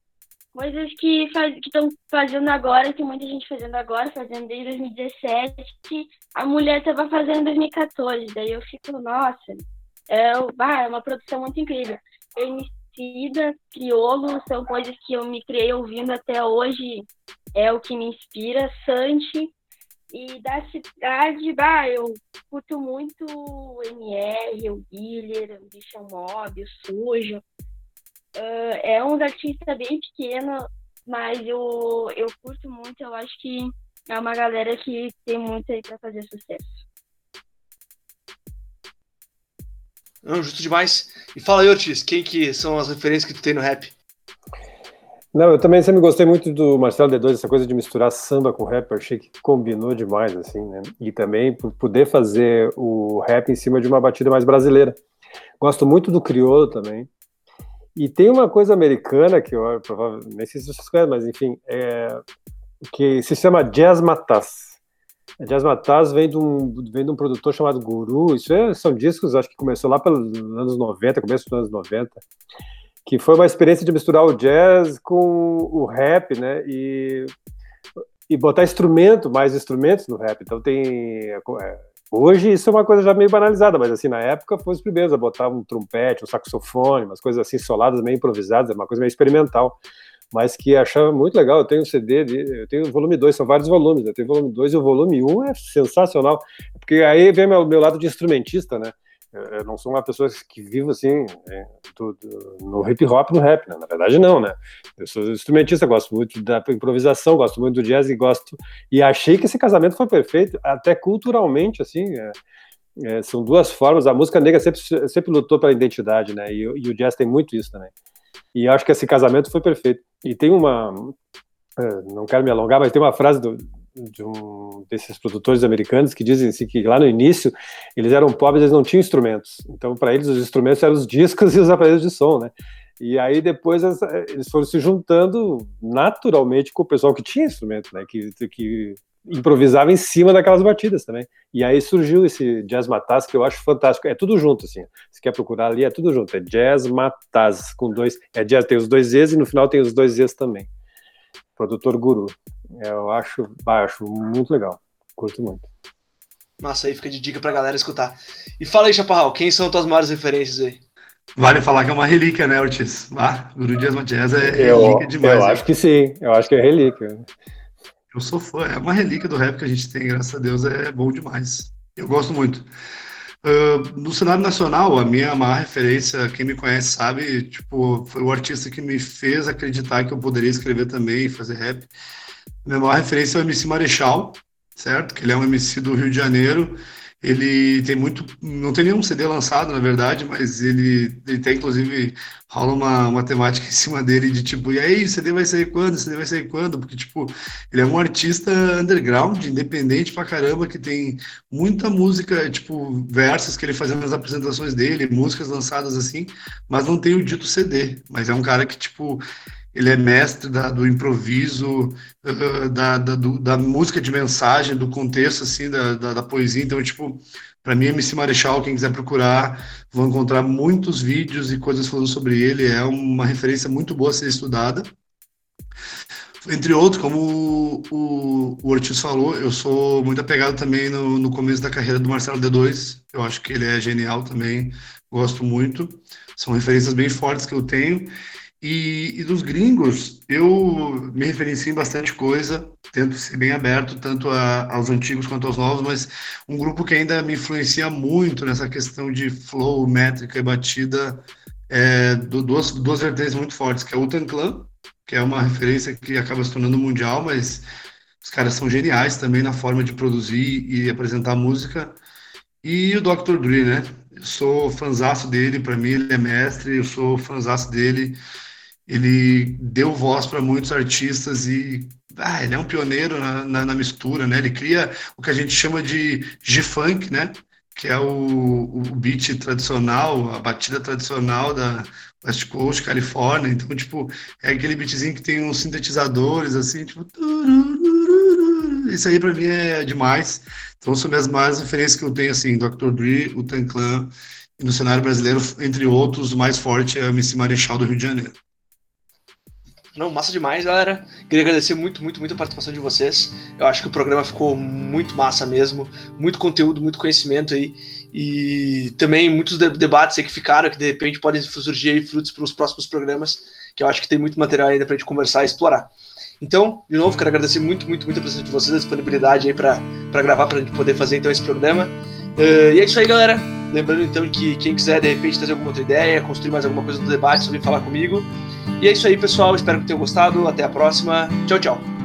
coisas que faz, estão fazendo agora, que muita gente fazendo agora, fazendo desde 2017, que a mulher estava fazendo em 2014. Daí eu fico, nossa, é, é uma produção muito incrível. Emicida, Criolo, são coisas que eu me criei ouvindo até hoje, é o que me inspira, Santi. E da cidade, bah, eu curto muito o MR, o Guilherme, o Bichão Mob, o Sujo. Uh, é um artista bem pequeno, mas eu, eu curto muito, eu acho que é uma galera que tem muito aí para fazer sucesso. Não, justo demais. E fala aí, Ortiz, quem que são as referências que tu tem no rap? Não, eu também sempre gostei muito do Marcelo D2, essa coisa de misturar samba com rap, eu achei que combinou demais, assim, né? E também por poder fazer o rap em cima de uma batida mais brasileira. Gosto muito do crioulo também. E tem uma coisa americana que eu provavelmente, nem sei se vocês conhecem, mas enfim, é, que se chama Jazz Matas. Jazz Matas vem de um, vem de um produtor chamado Guru. Isso é, são discos, acho que começou lá pelos anos 90, começo dos anos 90, que foi uma experiência de misturar o jazz com o rap, né? E, e botar instrumento, mais instrumentos no rap. Então tem é, Hoje isso é uma coisa já meio banalizada, mas assim, na época foi os primeiros a botar um trompete, um saxofone, umas coisas assim soladas, meio improvisadas, uma coisa meio experimental, mas que achava muito legal. Eu tenho um CD, de, eu tenho o volume 2, são vários volumes, eu tenho o volume 2 e o volume 1 um é sensacional, porque aí vem meu, meu lado de instrumentista, né? Eu não sou uma pessoa que vivo assim é, do, do, no hip hop, no rap, né? na verdade não, né? Eu sou instrumentista, gosto muito da improvisação, gosto muito do jazz e gosto e achei que esse casamento foi perfeito, até culturalmente assim. É, é, são duas formas. A música negra sempre, sempre lutou pela identidade, né? E, e, o jazz tem muito isso também. E acho que esse casamento foi perfeito. E tem uma, é, não quero me alongar, mas tem uma frase do, de um desses produtores americanos que dizem assim, que lá no início eles eram pobres, eles não tinham instrumentos. Então, para eles, os instrumentos eram os discos e os aparelhos de som, né? E aí depois eles foram se juntando naturalmente com o pessoal que tinha instrumento, né? Que, que improvisava em cima daquelas batidas também. E aí surgiu esse Jazz Mataz, que eu acho fantástico. É tudo junto, assim. Se quer procurar ali, é tudo junto. É Jazz Mataz, com dois. É jazz, tem os dois Z's e no final tem os dois Z's também. Produtor Guru. Eu acho, acho muito legal. Curto muito. Massa, aí fica de dica pra galera escutar. E fala aí, Chaparral, quem são tuas maiores referências aí? Vale falar que é uma relíquia, né, Ortiz? Ah, Guru Dias Matias é relíquia eu, demais. Eu acho que sim, eu acho que é relíquia. Eu sou fã, é uma relíquia do rap que a gente tem, graças a Deus, é bom demais. Eu gosto muito. Uh, no cenário nacional, a minha maior referência, quem me conhece sabe, tipo, foi o artista que me fez acreditar que eu poderia escrever também e fazer rap. Minha maior referência é o MC Marechal, certo? Que ele é um MC do Rio de Janeiro. Ele tem muito. Não tem nenhum CD lançado, na verdade, mas ele, ele tem, inclusive, rola uma, uma temática em cima dele de tipo, e aí, o CD vai sair quando? O CD vai sair quando? Porque, tipo, ele é um artista underground, independente pra caramba, que tem muita música, tipo, versos que ele fazia nas apresentações dele, músicas lançadas assim, mas não tem o dito CD. Mas é um cara que, tipo, ele é mestre da, do improviso, uh, da, da, do, da, música de mensagem, do contexto, assim, da, da, poesia. Então, tipo, para mim, MC Marechal, quem quiser procurar, vão encontrar muitos vídeos e coisas falando sobre ele. É uma referência muito boa a ser estudada. Entre outros, como o, o, o Ortiz falou, eu sou muito apegado também no, no começo da carreira do Marcelo D2. Eu acho que ele é genial também, gosto muito. São referências bem fortes que eu tenho. E, e, dos gringos, eu me referencio em bastante coisa, tento ser bem aberto tanto a, aos antigos quanto aos novos, mas um grupo que ainda me influencia muito nessa questão de flow, métrica e batida, é, do, duas, duas vertentes muito fortes, que é o Utan Clan, que é uma referência que acaba se tornando mundial, mas os caras são geniais também na forma de produzir e apresentar música, e o Dr. Dre, né? Sou fanzaço dele, para mim ele é mestre, eu sou fanzaço dele ele deu voz para muitos artistas e ah, ele é um pioneiro na, na, na, mistura, né? Ele cria o que a gente chama de G-Funk, né? Que é o, o beat tradicional, a batida tradicional da West Coast, Califórnia. Então, tipo, é aquele beatzinho que tem uns sintetizadores, assim, tipo... Isso aí para mim é demais. Então, são minhas maiores referências que eu tenho, assim, Dr. Dre, o Tan Clan, e no cenário brasileiro, entre outros, o mais forte é o MC Marechal do Rio de Janeiro. Não, massa demais, galera. Queria agradecer muito, muito, muito a participação de vocês. Eu acho que o programa ficou muito massa mesmo. Muito conteúdo, muito conhecimento aí. E também muitos debates aí que ficaram, que de repente podem surgir aí frutos para os próximos programas, que eu acho que tem muito material ainda para a gente conversar e explorar. Então, de novo, quero agradecer muito, muito, muito a presença de vocês, a disponibilidade aí para gravar, para a gente poder fazer então esse programa. Uh, e é isso aí, galera. Lembrando então que quem quiser de repente trazer alguma outra ideia, construir mais alguma coisa no debate, só vir falar comigo. E é isso aí, pessoal. Espero que tenham gostado. Até a próxima. Tchau, tchau.